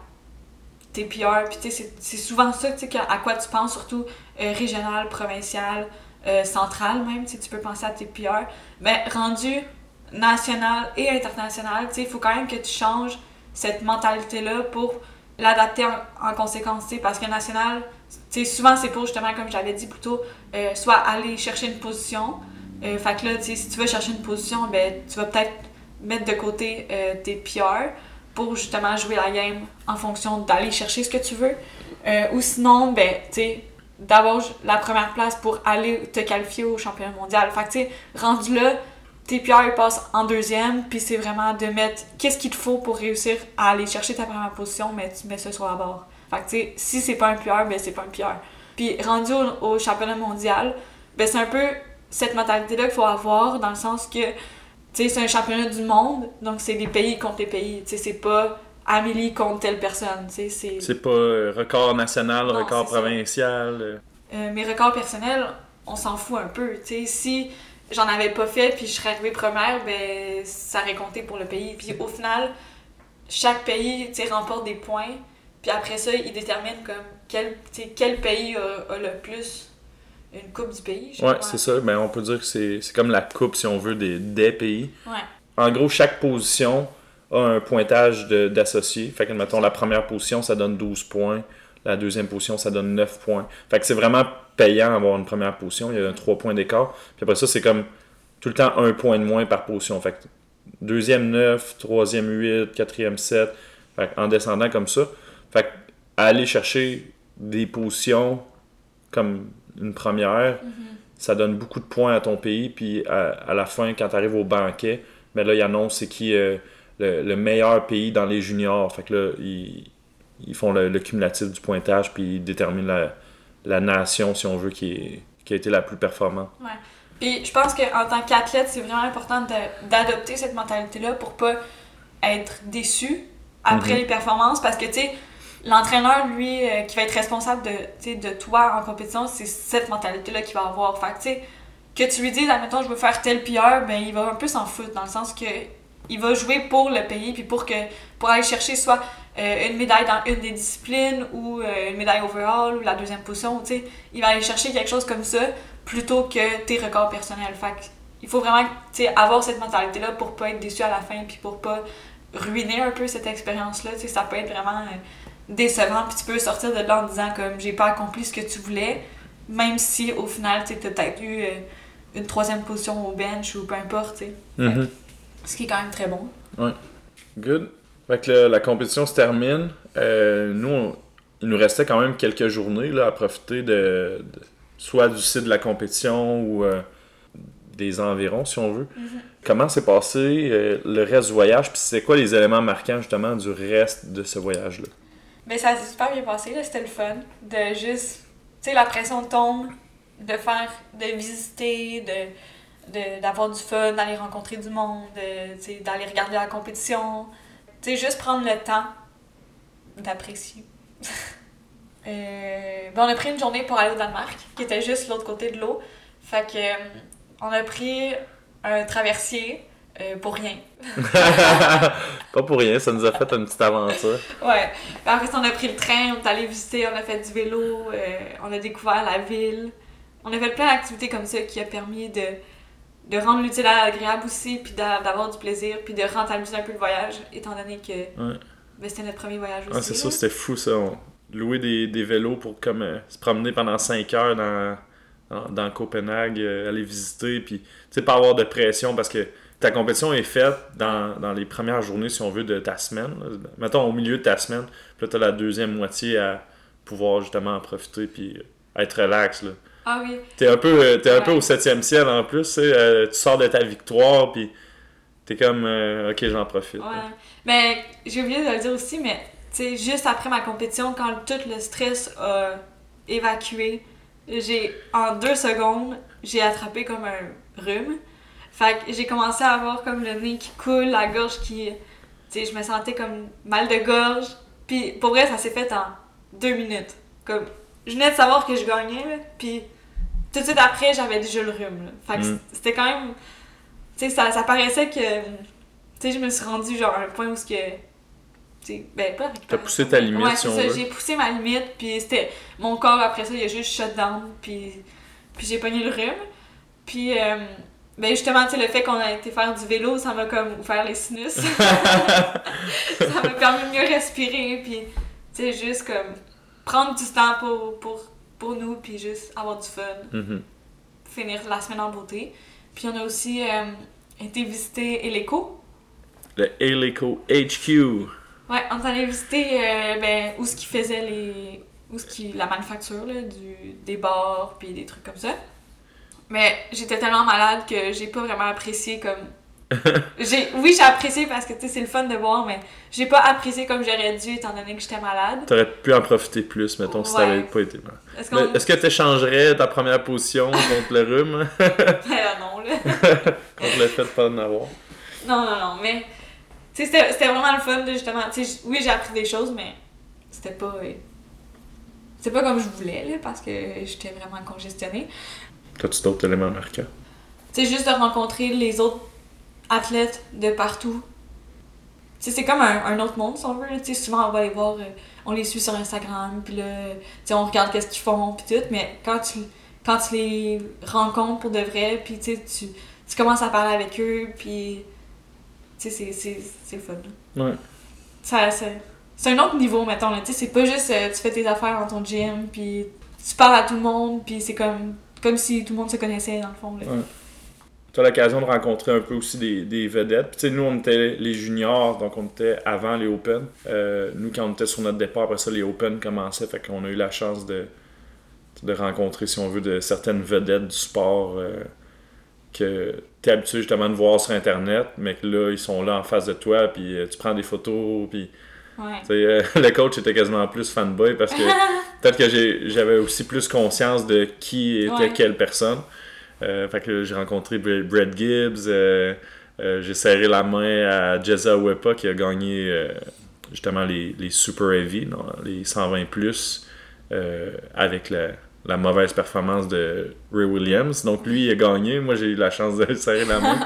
tes PR, puis c'est- souvent ça à quoi tu penses, surtout euh, régional, provincial, euh, central même, tu tu peux penser à tes PR. Mais rendu national et international, il faut quand même que tu changes cette mentalité-là pour l'adapter en, en conséquence, parce que national, souvent c'est pour justement, comme j'avais dit plus tôt, euh, soit aller chercher une position. Fait que là, tu sais, si tu veux chercher une position, ben, tu vas peut-être mettre de côté euh, tes PR pour justement jouer la game en fonction d'aller chercher ce que tu veux. Euh, ou sinon, ben, tu sais, d'avoir la première place pour aller te qualifier au championnat mondial. Fait que, tu sais, rendu là, tes PR passent en deuxième, puis c'est vraiment de mettre qu'est-ce qu'il te faut pour réussir à aller chercher ta première position, mais tu mets ça sur la barre. Fait que, tu sais, si c'est pas un PR, ben c'est pas un PR. Puis rendu au, au championnat mondial, ben c'est un peu cette mentalité-là qu'il faut avoir, dans le sens que, sais, c'est un championnat du monde, donc c'est des pays contre les pays. Tu sais, c'est pas Amélie contre telle personne, tu sais, c'est... C'est pas euh, record national, Non, record provincial. euh. Euh, mes records personnels, on s'en fout un peu. Tu sais, si j'en avais pas fait puis je serais arrivée première, ben ça aurait compté pour le pays. Puis au final, chaque pays tu sais, remporte des points. Puis après ça, ils déterminent comme quel, quel pays a, a le plus une coupe du pays. je Ouais, c'est ça. Ben, on peut dire que c'est c'est comme la coupe, si on veut, des, des pays. Ouais. En gros, chaque position a un pointage de- d'associé. Fait que, mettons, la première position, ça donne 12 points. La deuxième position, ça donne 9 points. Fait que c'est vraiment payant d'avoir une première position. Il y a un 3 points d'écart. Puis après ça, c'est comme tout le temps un point de moins par position. Fait que deuxième 9, troisième 8, quatrième 7. Fait que en descendant comme ça. Fait que aller chercher des positions comme une première, ça donne beaucoup de points à ton pays. Puis à, à la fin, quand tu arrives au banquet, mais là, ils annoncent c'est qui euh, le, le meilleur pays dans les juniors. Fait que là, ils, ils font le, le cumulatif du pointage, puis ils déterminent la, la nation, si on veut, qui, est- qui a été la plus performante. Puis je pense qu'en tant qu'athlète, c'est vraiment important d'adopter cette mentalité-là pour pas être déçu après Mhm. les performances parce que, tu sais, l'entraîneur, lui, euh, qui va être responsable de, de toi en compétition, c'est cette mentalité-là qu'il va avoir. Fait que, tu sais, que tu lui dises, admettons, je veux faire tel PR, ben il va un peu s'en foutre dans le sens que il va jouer pour le pays puis pour que pour aller chercher soit euh, une médaille dans une des disciplines ou euh, une médaille overall ou la deuxième position, tu sais, il va aller chercher quelque chose comme ça plutôt que tes records personnels. Fait que il faut vraiment tu sais, avoir cette mentalité-là pour pas être déçu à la fin puis pour pas ruiner un peu cette expérience-là. Tu sais, ça peut être vraiment décevant puis tu peux sortir de là en disant comme j'ai pas accompli ce que tu voulais, même si au final tu as peut-être eu euh, une troisième position au bench ou peu importe. Mhm. Ce qui est quand même très bon. Good. Fait que le- la compétition se termine. Euh, nous, on- il nous restait quand même quelques journées là, à profiter de, de- soit du site de la compétition ou euh, des environs, si on veut. Comment s'est passé euh, le reste du voyage? Puis c'est quoi les éléments marquants justement du reste de ce voyage-là? Mais ça s'est super bien passé, là, c'était le fun. De juste, tu sais, la pression tombe, de faire, de visiter, de, d'avoir du fun, d'aller rencontrer du monde, d'aller regarder la compétition. Tu sais, juste prendre le temps d'apprécier. <laughs> Euh, ben, on a pris une journée pour aller au Danemark, qui était juste l'autre côté de l'eau. Fait que, euh, on a pris un traversier euh, pour rien. <laughs> Pas pour rien, ça nous a fait une petite aventure. Ouais. Ben, après ça, on a pris le train, on est allé visiter, on a fait du vélo, euh, on a découvert la ville. On a fait plein d'activités comme ça qui a permis de, de rendre l'utile à l'agréable aussi, puis d'a- d'avoir du plaisir, puis de rentabiliser un peu le voyage, étant donné que Ouais. ben, c'était notre premier voyage aussi. Ouais, c'est ça, c'était fou ça. On louait des, des vélos pour comme euh, se promener pendant 5 heures dans, dans, dans Copenhague, euh, aller visiter, puis tu sais, pas avoir de pression parce que ta compétition est faite dans, dans les premières journées, si on veut, de ta semaine. là. Mettons au milieu de ta semaine, puis là, t'as la deuxième moitié à pouvoir justement en profiter, puis être relax. Là. Ah oui. T'es un peu, t'es un peu au septième ciel en plus, tu euh, tu sors de ta victoire, puis t'es comme, euh, ok, j'en profite. Ouais. Mais j'ai oublié de le dire aussi, mais tu sais, juste après ma compétition, quand tout le stress a évacué, j'ai en deux secondes, j'ai attrapé comme un rhume. Fait que j'ai commencé à avoir comme le nez qui coule, la gorge qui. Tu sais, je me sentais comme mal de gorge. Puis pour vrai, ça s'est fait en deux minutes. Comme, je venais de savoir que je gagnais, là, puis tout de suite après, j'avais déjà le rhume. là. Fait que Mm. c'était quand même. Tu sais, ça, ça paraissait que. Tu sais, je me suis rendue genre à un point où ce que. Ben, pas T'as poussé ta limite, Ouais, si on ça, veut. j'ai poussé ma limite, puis c'était. Mon corps après ça, il a juste shut down, puis. Puis j'ai pogné le rhume. Puis. euh, ben justement, tu sais, le fait qu'on a été faire du vélo, ça m'a comme ouvert les sinus. <laughs> <laughs> ça m'a permis de mieux respirer, puis. Tu sais, juste comme. Prendre du temps pour, pour, pour nous, puis juste avoir du fun Mhm. finir la semaine en beauté. Puis on a aussi euh, été visiter Eleco. Le Helico HQ. Ouais, on est allé visiter euh, ben, où ce qu'ils faisaient les. où ce qui la manufacture là, du, des bars puis des trucs comme ça. Mais j'étais tellement malade que j'ai pas vraiment apprécié comme. <laughs> j'ai oui, j'ai apprécié parce que tu sais c'est le fun de voir mais j'ai pas apprécié comme j'aurais dû étant donné que j'étais malade. T'aurais pu en profiter plus, mettons, si Ouais. t'avais pas été mal. Est-ce qu'on Est-ce que t'échangerais ta première position contre le rhume, <laughs> <laughs> Ben, non là. contre le fait de pas en avoir? Non, non, non, mais tu sais, c'était c'était vraiment le fun, de, justement. Tu sais, j- oui, j'ai appris des choses, mais c'était pas. euh, C'était pas comme je voulais, là, parce que j'étais vraiment congestionnée. T'as-tu d'autres éléments marquants? Tu sais, juste de rencontrer les autres athlètes de partout. C'est comme un, un autre monde, si on veut. là. Tu sais, souvent, on va les voir, euh, on les suit sur Instagram, puis là, tu sais, on regarde qu'est-ce qu'ils font, puis tout, mais quand tu, quand tu les rencontres pour de vrai, puis tu tu, commences à parler avec eux, puis tu sais, c'est- c'est c'est fun. là. Ouais. Ça, ça- c'est un autre niveau, mettons. là. Tu sais, c'est pas juste euh, tu fais tes affaires dans ton gym, puis tu parles à tout le monde, puis c'est comme, comme si tout le monde se connaissait, dans le fond. Ouais. T'as l'occasion de rencontrer un peu aussi des, vedettes. Puis, tu nous, on était les juniors, donc on était avant les Open. Euh, nous, quand on était sur notre départ, après ça, les Open commençaient. Fait qu'on a eu la chance de, de rencontrer, si on veut, de certaines vedettes du sport euh, que t'es habitué justement de voir sur Internet, mais que là, ils sont là en face de toi, puis euh, tu prends des photos, puis Ouais. euh, <laughs> le coach était quasiment plus fanboy parce que <laughs> peut-être que j'avais aussi plus conscience de qui était Ouais. quelle personne. Euh, fait que j'ai rencontré Brad Gibbs, euh, j'ai serré la main à Jezza Wepa qui a gagné justement les, les Super Heavy, non, les 120 plus, avec la, la mauvaise performance de Ray Williams. Donc lui il a gagné, moi j'ai eu la chance de <laughs> serrer la main.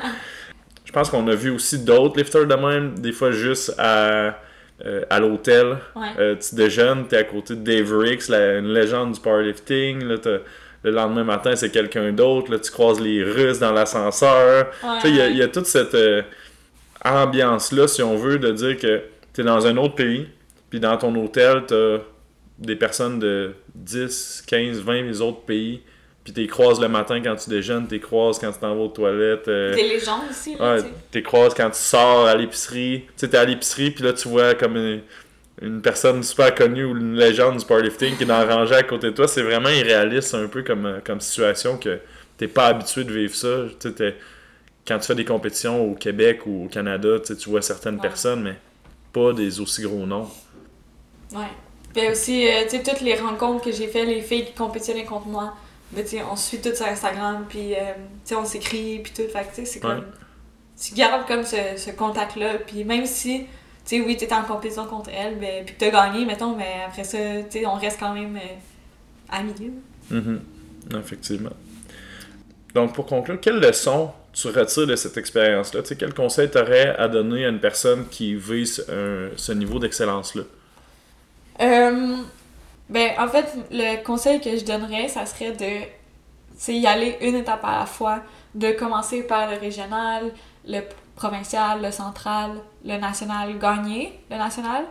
Je pense qu'on a vu aussi d'autres lifters de même, des fois juste à, euh, à l'hôtel. Ouais. Euh, tu déjeunes, t'es à côté de Dave Ricks, la- une légende du powerlifting. Là, t'as- le lendemain matin, c'est quelqu'un d'autre. Là, tu croises les Russes dans l'ascenseur. Ouais, Il y, a- y toute cette euh, ambiance-là, si on veut, de dire que tu es dans un autre pays, puis dans ton hôtel, tu as des personnes de 10, 15, 20 autres pays, puis tu les croises le matin quand tu déjeunes, tu les croises quand tu t'en vas aux toilettes. euh, Des légendes aussi, là, Ouais, t'es croises quand tu sors à l'épicerie. Tu sais, t'es à l'épicerie, puis là, tu vois comme une, une personne super connue ou une légende du powerlifting qui est dans la rangée à côté de toi. C'est vraiment irréaliste, un peu comme, euh, comme situation que t'es pas habitué de vivre ça. Tu sais, t'es- quand tu fais des compétitions au Québec ou au Canada, tu sais, tu vois certaines Ouais. personnes, mais pas des aussi gros noms. Ouais. Puis aussi, euh, tu sais, toutes les rencontres que j'ai fait, les filles qui compétitionnaient contre moi, ben, tu on suit toutes sur Instagram, puis, euh, on s'écrit, puis tout. Fait que, tu sais, c'est Ouais. comme. Tu gardes comme ce, ce contact-là, puis même si tu sais, oui, t'es en compétition contre elle, ben, puis que t'as gagné, mettons, mais après ça, tu sais, on reste quand même euh, amis. là. Mhm. Effectivement. Donc, pour conclure, quelle leçon tu retires de cette expérience-là? Tu sais, quel conseil t'aurais à donner à une personne qui vise un- ce niveau d'excellence-là? Euh, ben, en fait, le conseil que je donnerais, ça serait de y aller une étape à la fois, de commencer par le régional, le provincial, le central, le national, gagner le national,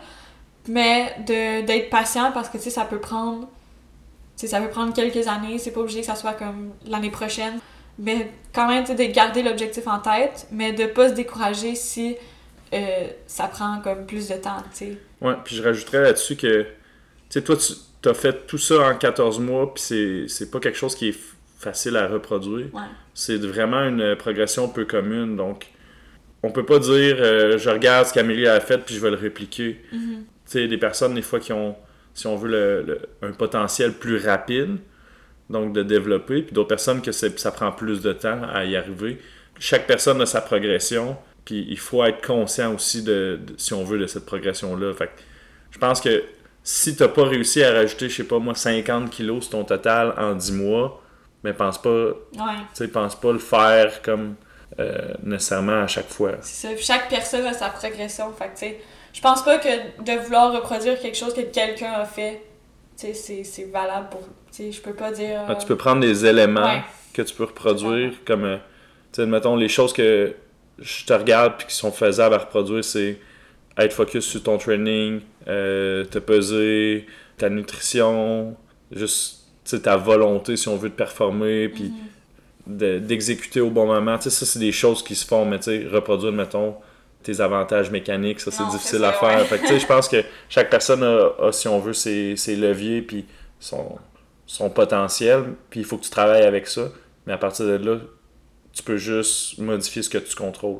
mais d'être patient parce que tu sais, ça peut prendre tu ça peut prendre quelques années, c'est pas obligé que ça soit comme l'année prochaine, mais quand même, de garder l'objectif en tête, mais de pas se décourager si euh, ça prend comme plus de temps, tu sais. Ouais, puis je rajouterais là-dessus que, tu sais, toi, as fait tout ça en 14 mois, puis c'est, c'est pas quelque chose qui est facile à reproduire. Ouais. C'est vraiment une progression peu commune, donc on peut pas dire euh, je regarde ce qu'Amélie a fait puis je vais le répliquer. Mhm. Tu sais, des personnes, des fois, qui ont, si on veut, le, le- un potentiel plus rapide, donc de développer, puis d'autres personnes que c'est- ça prend plus de temps à y arriver. Chaque personne a sa progression, puis il faut être conscient aussi de, de- si on veut, de cette progression-là. Fait que je pense que si t'as pas réussi à rajouter, je sais pas moi, 50 kilos sur ton total en 10 mois, mais pense pas, Ouais. tu sais, pense pas le faire comme euh, nécessairement à chaque fois. C'est ça. Puis chaque personne a sa progression. Fait tu sais, je pense pas que de vouloir reproduire quelque chose que quelqu'un a fait, tu sais, c'est- c'est valable pour. Tu sais, je peux pas dire. Ah, tu peux prendre des éléments Ouais. que tu peux reproduire, comme, euh, tu sais, mettons, les choses que je te regarde puis qui sont faisables à reproduire, c'est être focus sur ton training, euh, te peser, ta nutrition, juste, ta volonté, si on veut, de performer, puis Mhm. de- d'exécuter au bon moment. Tu sais, ça, c'est des choses qui se font, mais reproduire, mettons, tes avantages mécaniques, ça, c'est difficile à faire. ouais. Je pense que chaque personne a, a, si on veut, ses, ses leviers, puis son, son potentiel, puis il faut que tu travailles avec ça. Mais à partir de là, tu peux juste modifier ce que tu contrôles.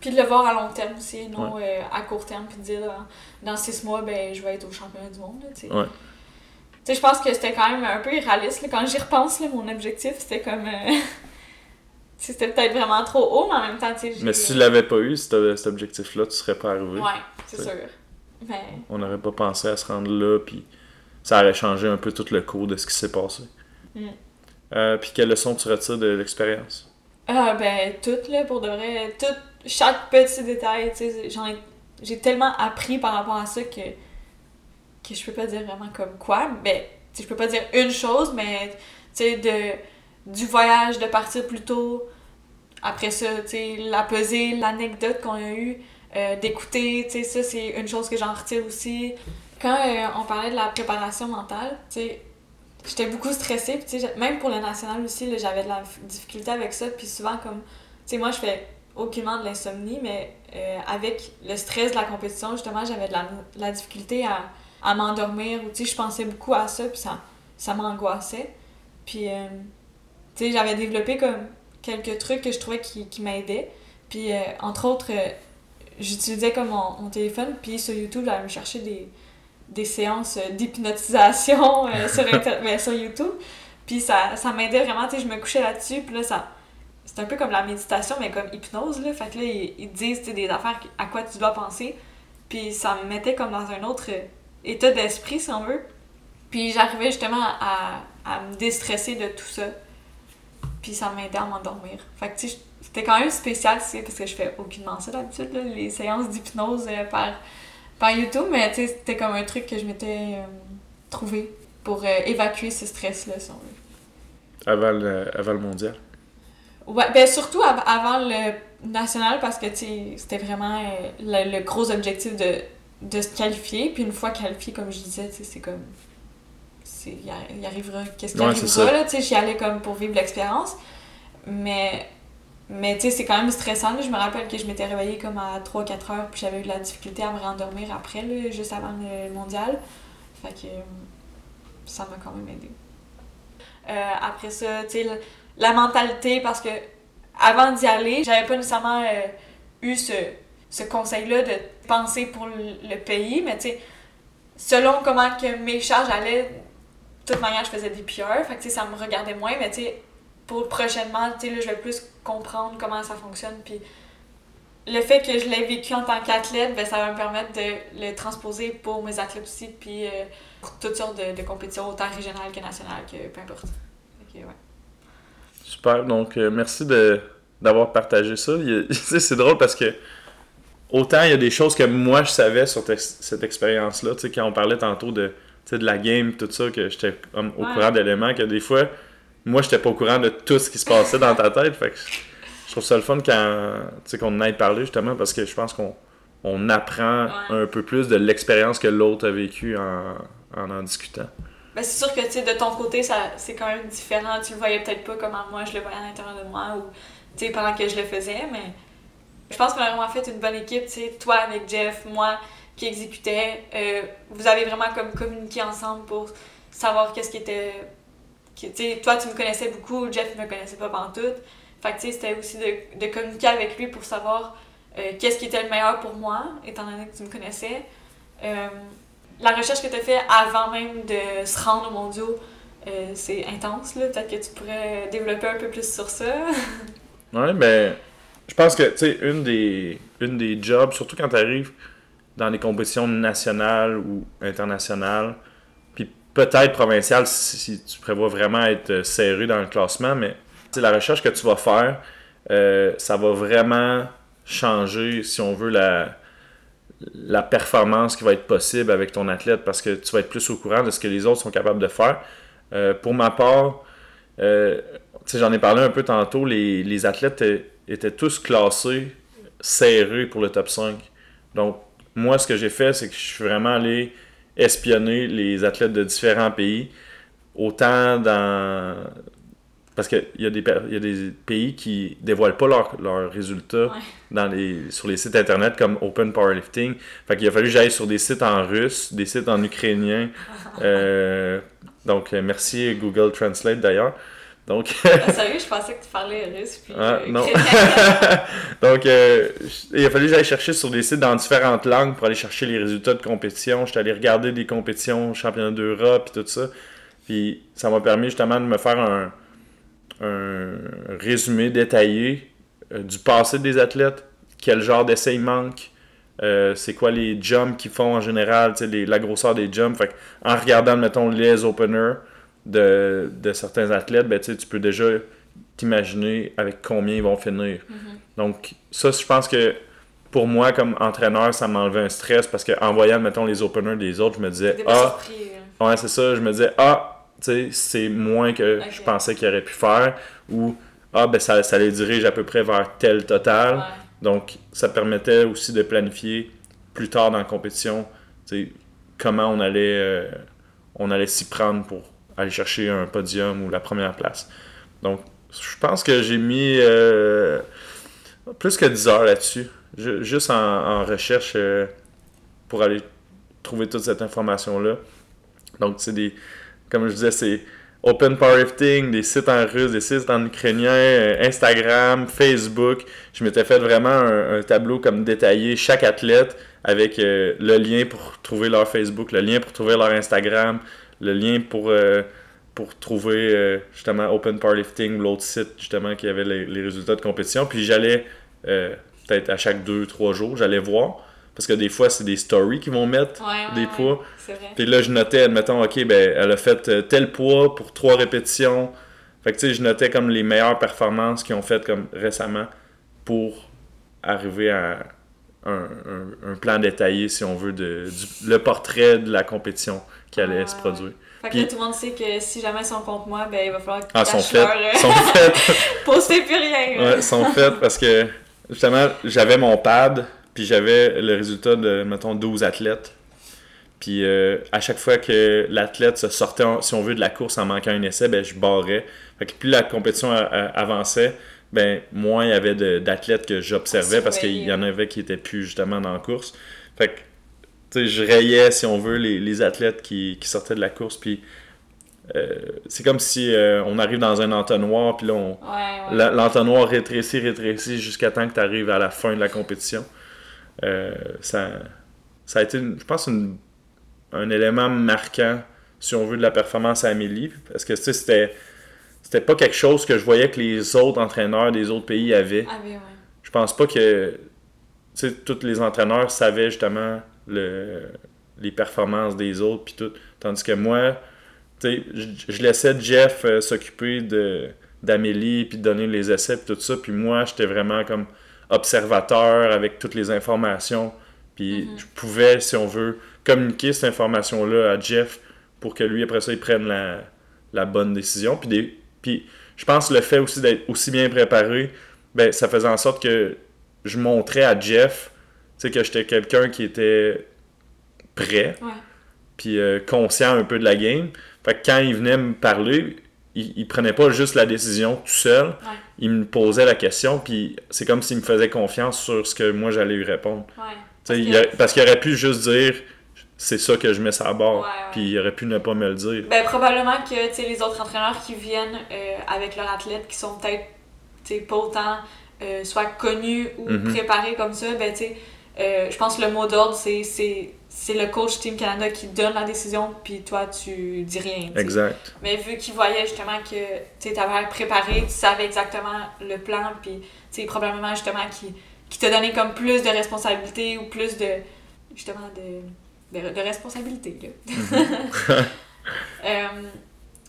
Puis de le voir à long terme aussi, non euh, à court terme, puis de dire dans, dans six mois, ben, je vais être au championnat du monde. Tu sais, Ouais. Tu sais, je pense que c'était quand même un peu irréaliste. là. Quand j'y repense, là, mon objectif, c'était comme. euh, <laughs> c'était peut-être vraiment trop haut, mais en même temps, tu sais. Mais si tu l'avais pas eu, cet, cet objectif-là, tu serais pas arrivé. Ouais, c'est sûr. Mais. On n'aurait pas pensé à se rendre là, puis ça aurait changé un peu tout le cours de ce qui s'est passé. Mm. Euh, puis quelle leçon tu retires de l'expérience? Ah, ben, tout, là, pour de vrai. Tout, chaque petit détail, tu sais, j'ai tellement appris par rapport à ça que, que je peux pas dire vraiment comme quoi. Sais, je peux pas dire une chose, mais, tu sais, de, du voyage, de partir plus tôt. Après ça, tu sais, la pesée, l'anecdote qu'on a eue, euh, d'écouter, tu sais, ça, c'est une chose que j'en retire aussi. Quand euh, on parlait de la préparation mentale, tu sais, j'étais beaucoup stressée, puis même pour le national aussi, là, j'avais de la difficulté avec ça, puis souvent, comme, tu sais, moi, je fais aucunement de l'insomnie, mais euh, avec le stress de la compétition, justement, j'avais de la, de la difficulté à, à m'endormir, ou je pensais beaucoup à ça, puis ça, ça m'angoissait. Puis, euh, tu sais, j'avais développé comme quelques trucs que je trouvais qui, qui m'aidaient. Puis, euh, entre autres, j'utilisais comme mon, mon téléphone, puis sur YouTube, j'allais me chercher des, des séances d'hypnotisation sur, <laughs> ben, sur YouTube. Puis ça, ça m'aidait vraiment, tu sais, je me couchais là-dessus, puis là, ça... Un peu comme la méditation, mais comme hypnose, là. Fait que là, ils, disent, des affaires à quoi tu dois penser. Puis ça me mettait comme dans un autre euh, état d'esprit, si on veut. Puis j'arrivais justement à, à me déstresser de tout ça. Puis ça m'aidait à m'endormir. Fait que, tu sais, c'était quand même spécial, tu parce que je fais aucunement ça d'habitude, les séances d'hypnose euh, par, par YouTube, mais tu sais, c'était comme un truc que je m'étais euh, trouvé pour évacuer ce stress-là, si on veut. Avant mondial. Ouais, ben surtout av- avant le national, parce que, c'était vraiment euh, le, le gros objectif de, de se qualifier. Puis une fois qualifié, comme je disais, c'est comme. Il arri- il arrivera. Qu'est-ce qui Ouais, arrivera, là, j'y allais comme pour vivre l'expérience. Mais. Mais tu sais, c'est quand même stressant. là. Je me rappelle que je m'étais réveillée comme à 3-4 heures, puis j'avais eu de la difficulté à me rendormir après, là, juste avant le mondial. Fait que ça m'a quand même aidé. Euh, après ça, tu sais, la, mentalité, parce que avant d'y aller, j'avais pas nécessairement euh, eu ce, ce conseil-là de penser pour le, pays, mais tu sais, selon comment que mes charges allaient, de toute manière, je faisais des pires, fait que ça me regardait moins, mais tu sais, pour prochainement, tu sais, je vais plus comprendre comment ça fonctionne, puis le fait que je l'ai vécu en tant qu'athlète, ben, ça va me permettre de le transposer pour mes athlètes aussi, puis euh, pour toutes sortes de, compétitions, autant régionales que nationales, que peu importe. ouais. Super, donc euh, merci de, d'avoir partagé ça. <laughs> c'est drôle parce que autant il y a des choses que moi je savais sur cette expérience-là, quand on parlait tantôt de, de la game, tout ça, que j'étais au courant d'éléments, que des fois, moi j'étais pas au courant de tout ce qui se passait dans ta tête. Fait que je trouve ça le fun quand qu'on aille parler justement parce que je pense qu'on on apprend un peu plus de l'expérience que l'autre a vécue en, en, discutant. Ben, c'est sûr que de ton côté, ça c'est quand même différent. Tu le voyais peut-être pas comme moi je le voyais à l'intérieur de moi ou pendant que je le faisais, mais je pense qu'on a vraiment fait une bonne équipe, toi avec Jeff, moi qui exécutais. Euh, vous avez vraiment comme communiqué ensemble pour savoir qu'est-ce qui était. toi, tu me connaissais beaucoup, Jeff ne me connaissait pas pendant tout. Fait que c'était aussi de, de, communiquer avec lui pour savoir euh, qu'est-ce qui était le meilleur pour moi, étant donné que tu me connaissais. Euh, la recherche que tu as fait avant même de se rendre au mondiaux, c'est intense. Peut-être que tu pourrais développer un peu plus sur ça. <laughs> ouais, mais je pense que, tu sais, une des, une des jobs, surtout quand tu arrives dans des compétitions nationales ou internationales, puis peut-être provinciales si, tu prévois vraiment être serré dans le classement, mais la recherche que tu vas faire, euh, ça va vraiment changer, si on veut, la, la performance qui va être possible avec ton athlète parce que tu vas être plus au courant de ce que les autres sont capables de faire. Euh, pour ma part, euh, j'en ai parlé un peu tantôt, les, les athlètes étaient tous classés serrés pour le top 5. Donc, moi, ce que j'ai fait, c'est que je suis vraiment allé espionner les athlètes de différents pays, autant dans. Parce qu'il y, a des, y a des pays qui dévoilent pas leurs résultats dans les, sur les sites internet comme Open Powerlifting. Fait qu'il a fallu que j'aille sur des sites en russe, des sites en ukrainien. <laughs> Euh, donc, merci Google Translate d'ailleurs. Donc, <laughs> ah, sérieux, je pensais que tu parlais russe. Puis, ah, euh, non. <laughs> Donc, euh, il a fallu que j'aille chercher sur des sites dans différentes langues pour aller chercher les résultats de compétition. J'étais allé regarder des compétitions, championnat d'Europe, et tout ça. Puis, ça m'a permis justement de me faire un, un résumé détaillé euh, du passé des athlètes, quel genre d'essai manque. c'est quoi les jumps qu'ils font en général, les, la grosseur des jumps. Fait en regardant, mettons, les openers, de, certains athlètes, ben, tu peux déjà t'imaginer avec combien ils vont finir. Mm-hmm. Donc, ça, je pense que pour moi, comme entraîneur, ça m'enlevait un stress parce qu'en voyant, mettons, les openers des autres, je me disais, ah, hein. ouais, c'est ça, je me disais, ah, c'est moins que je pensais qu'il aurait pu faire ou, ah, ben, ça, ça les dirige à peu près vers tel total. Donc, ça permettait aussi de planifier plus tard dans la compétition, comment on allait, euh, on allait s'y prendre pour aller chercher un podium ou la première place. Donc, je pense que j'ai mis euh, plus que 10 heures là-dessus, juste en, recherche euh, pour aller trouver toute cette information-là. Donc, c'est des, comme je disais, c'est Open Powerlifting, des sites en russe, des sites en ukrainien, euh, Instagram, Facebook. Je m'étais fait vraiment un, tableau comme détaillé, chaque athlète avec le lien pour trouver leur Facebook, le lien pour trouver leur Instagram, le lien pour, euh, pour trouver euh, justement Open Powerlifting, l'autre site justement qui avait les, résultats de compétition. Puis j'allais euh, peut-être à chaque deux, trois jours, j'allais voir. Parce que des fois, c'est des stories qui vont mettre des poids. Puis là, je notais, admettons, OK, ben, elle a fait tel poids pour trois répétitions. Fait que tu sais, je notais comme les meilleures performances qu'ils ont faites comme récemment pour arriver à un, plan détaillé, si on veut, de, le portrait de la compétition qui allait se produire. Fait que là, tout le monde sait que si jamais ils sont contre moi, ben il va falloir qu'ils ah, sont faits. Euh, sont faits. <laughs> Plus rien. Ouais, sont faits parce que justement, j'avais mon pad, puis j'avais le résultat de, mettons, 12 athlètes. Puis euh, à chaque fois que l'athlète se sortait, si on veut, de la course en manquant un essai, ben je barrais. Fait que plus la compétition avançait, ben moins il y avait d'athlètes que j'observais parce qu'il y en avait qui étaient plus justement dans la course. Fait que je rayais, si on veut, les, athlètes qui, sortaient de la course. Puis euh, c'est comme si euh, on arrive dans un entonnoir, puis là, l'entonnoir rétrécit, rétrécit jusqu'à temps que tu arrives à la fin de la compétition. Euh, ça, ça a été, je pense, un élément marquant, si on veut, de la performance à Amélie. Parce que c'était, c'était pas quelque chose que je voyais que les autres entraîneurs des autres pays avaient. Ah, je pense pas que sais, tous les entraîneurs savaient justement le, les performances des autres, puis tout. Tandis que moi, tu sais, je, je laissais Jeff euh, s'occuper de d'Amélie, puis de donner les essais, puis tout ça. Puis moi, j'étais vraiment comme observateur avec toutes les informations. Puis je pouvais, si on veut, communiquer cette information-là à Jeff pour que lui, après ça, il prenne la, la bonne décision. Puis, des, puis je pense que le fait aussi d'être aussi bien préparé, ben, ça faisait en sorte que je montrais à Jeff que j'étais quelqu'un qui était prêt, puis euh, conscient un peu de la game. Fait que quand il venait me parler, il, il prenait pas juste la décision tout seul, Ouais. il me posait la question, puis c'est comme s'il me faisait confiance sur ce que moi j'allais lui répondre. Ouais. Parce aurait- qu'il aurait pu juste dire c'est ça que je mets sur la barre, puis il aurait pu ne pas me le dire. Ben, probablement que tu sais, les autres entraîneurs qui viennent euh, avec leurs athlètes qui sont peut-être pas autant euh, soit connus ou Mhm. préparés comme ça, ben, tu sais, euh, je pense que le mot d'ordre, c'est, c'est, le coach Team Canada qui donne la décision, puis toi, tu dis rien. Exact. Mais vu qu'ils voyaient justement que tu avais préparé, tu savais exactement le plan, puis tu probablement justement qui, qui t'a donné comme plus de responsabilités ou plus de. justement de, de, de responsabilité. Là. <laughs> Euh,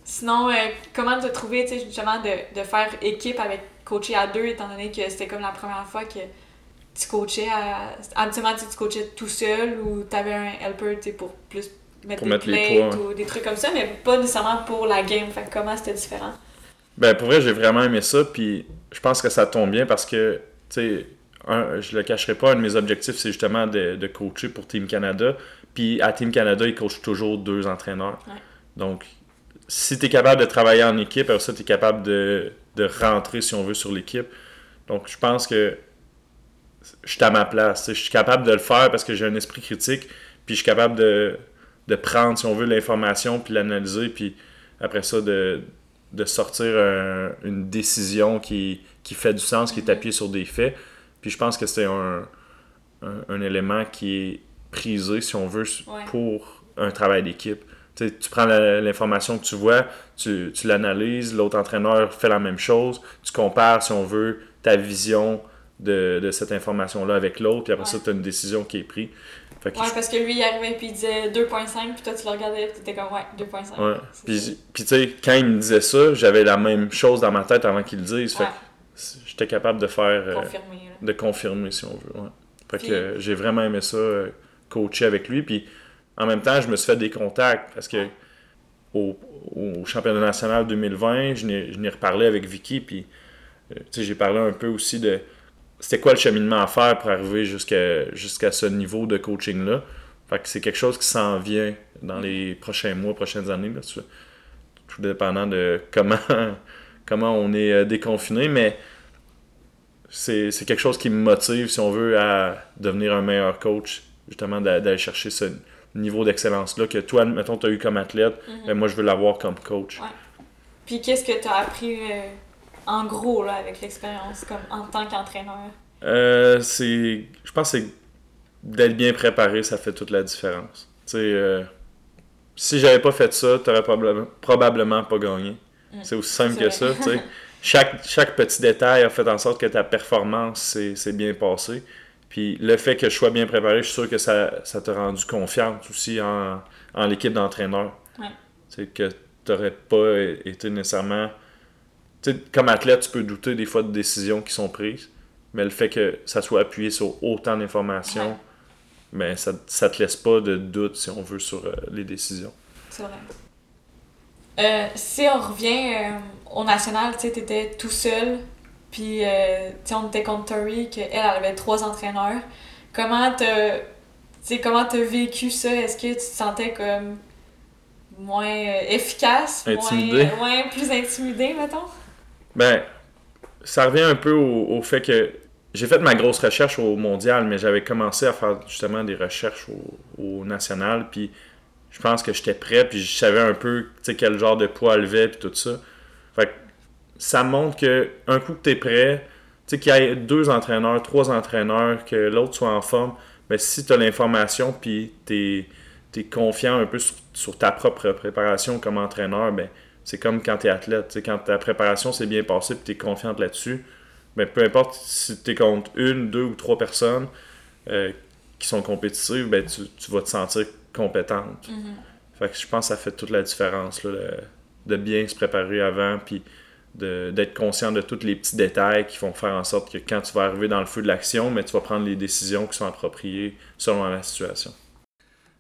sinon, euh, comment t'as trouvé tu sais, justement de, de faire équipe avec coacher à deux, étant donné que c'était comme la première fois que tu coachais à. Habituellement, tu tu coachais tout seul ou t'avais un helper tu pour plus mettre Pour des mettre les poids, ou des trucs comme ça, mais pas nécessairement pour la game. Fait que comment c'était différent? Ben, pour vrai, j'ai vraiment aimé ça, puis je pense que ça tombe bien parce que, tu sais, un, je le cacherai pas, un de mes objectifs, c'est justement de, de coacher pour Team Canada. Puis à Team Canada, ils coachent toujours deux entraîneurs. Ouais. Donc, si tu es capable de travailler en équipe, après ça, tu es capable de, de rentrer, si on veut, sur l'équipe. Donc, je pense que je suis à ma place. Je suis capable de le faire parce que j'ai un esprit critique, puis je suis capable de, de prendre, si on veut, l'information, puis l'analyser, puis après ça, de, de sortir un- une décision qui, qui fait du sens, qui est appuyée sur des faits. Puis je pense que c'est un, un, un élément qui est prisé, si on veut, Ouais. pour un travail d'équipe. Tu prends l'information que tu vois, tu, tu l'analyses, l'autre entraîneur fait la même chose, tu compares, si on veut, ta vision de, de cette information-là avec l'autre, puis après ça, tu as une décision qui est prise. Fait que Ouais, je- parce que lui, il arrivait puis il disait 2.5, puis toi, tu le regardais, puis t'étais comme, ouais, 2.5. Ouais. Puis, puis tu sais, quand il me disait ça, j'avais la même chose dans ma tête avant qu'il le dise. Fait que j'étais capable de faire. euh, Confirmé. là. de confirmer, si on veut. Fait que euh, j'ai vraiment aimé ça, euh, coacher avec lui. Puis en même temps, je me suis fait des contacts parce que au, au championnat national 2020, je n'ai je n'ai reparlé avec Vicky. Puis euh, tu sais, j'ai parlé un peu aussi de c'était quoi le cheminement à faire pour arriver jusqu'à jusqu'à ce niveau de coaching-là? Fait que c'est quelque chose qui s'en vient dans les prochains mois, prochaines années. Là, tout dépendant de comment, <laughs> comment on est euh, déconfiné. Mais c'est c'est quelque chose qui me motive, si on veut, à devenir un meilleur coach, justement, d'a- d'aller chercher ce niveau d'excellence-là que toi, mettons, tu as eu comme athlète, Mhm. ben, moi, je veux l'avoir comme coach. Ouais. Puis qu'est-ce que t'as appris euh, en gros là, avec l'expérience comme en tant qu'entraîneur? Euh, c'est, je pense que c'est d'être bien préparé, ça fait toute la différence. Tu sais, euh, si j'avais pas fait ça, t'aurais probable- probablement pas gagné. Mm. C'est aussi simple C'est que ça. tu sais. <laughs> chaque, chaque petit détail a fait en sorte que ta performance s'est bien passée. Puis le fait que je sois bien préparé, je suis sûr que ça, ça t'a rendu confiante aussi en, en l'équipe d'entraîneurs. Ouais. Tu sais, que t'aurais pas été nécessairement. Comme athlète, tu peux douter des fois de décisions qui sont prises, mais le fait que ça soit appuyé sur autant d'informations, ben, ça, ça te laisse pas de doute, si on veut, sur euh, les décisions. C'est vrai. Euh, si on revient euh, au national, tu sais, t'étais tout seul, puis on était contre Tori, qu'elle, elle avait trois entraîneurs. Comment t'as, comment t'as vécu ça? Est-ce que tu te sentais comme moins efficace? Moins, ouais, plus intimidé, mettons? Ben, ça revient un peu au, fait que j'ai fait ma grosse recherche au mondial, mais j'avais commencé à faire justement des recherches au, national, puis je pense que j'étais prêt, puis je savais un peu quel genre de poids lever, puis tout ça. Fait que ça montre que un coup que tu es prêt, tu sais, qu'il y ait deux entraîneurs, trois entraîneurs, que l'autre soit en forme, mais si tu as l'information, puis tu es, confiant un peu sur, sur ta propre préparation comme entraîneur, ben c'est comme quand tu es athlète. tu sais, quand ta préparation s'est bien passée, puis tu es confiante là-dessus, ben, peu importe si tu es contre une, deux ou trois personnes, euh, qui sont compétitives, ben, tu, tu vas te sentir compétente. Fait que je pense que ça fait toute la différence là, le- de bien se préparer avant, puis d'être conscient de tous les petits détails qui vont faire en sorte que quand tu vas arriver dans le feu de l'action, mais tu vas prendre les décisions qui sont appropriées selon la situation.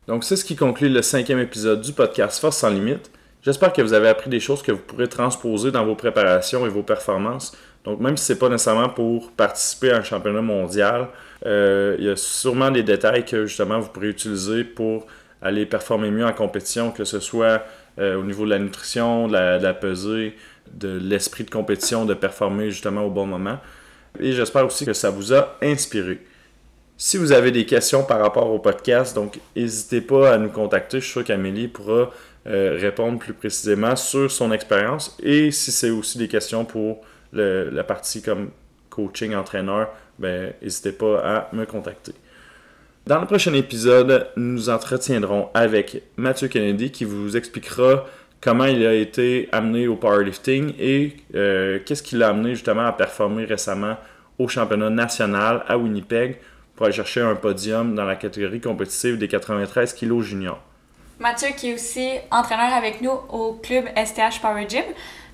Donc c'est ce qui conclut le cinquième épisode du podcast Force sans limite. J'espère que vous avez appris des choses que vous pourrez transposer dans vos préparations et vos performances. Donc même si c'est pas nécessairement pour participer à un championnat mondial, euh, il y a sûrement des détails que justement vous pourrez utiliser pour aller performer mieux en compétition, que ce soit euh, au niveau de la nutrition, de la, de la pesée, de l'esprit de compétition, de performer justement au bon moment. Et j'espère aussi que ça vous a inspiré. Si vous avez des questions par rapport au podcast, donc n'hésitez pas à nous contacter. Je suis sûr qu'Amélie pourra euh, répondre plus précisément sur son expérience. Et si c'est aussi des questions pour la partie comme coaching, entraîneur, ben n'hésitez pas à me contacter. Dans le prochain épisode, nous nous entretiendrons avec Mathieu Kennedy qui vous expliquera comment il a été amené au powerlifting et euh, qu'est-ce qui l'a amené justement à performer récemment au championnat national à Winnipeg pour aller chercher un podium dans la catégorie compétitive des 93 kg juniors. Mathieu qui est aussi entraîneur avec nous au club STH Power Gym.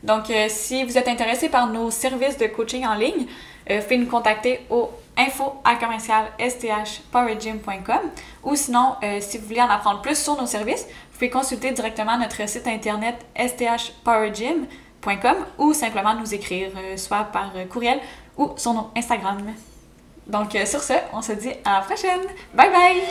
Donc, euh, si vous êtes intéressé par nos services de coaching en ligne, euh, faites nous contacter au info à commercial sthpowergym.com ou sinon, euh, si vous voulez en apprendre plus sur nos services, vous pouvez consulter directement notre site internet sthpowergym.com ou simplement nous écrire soit par courriel ou sur nos Instagram. Donc, sur ce, on se dit à la prochaine. Bye bye!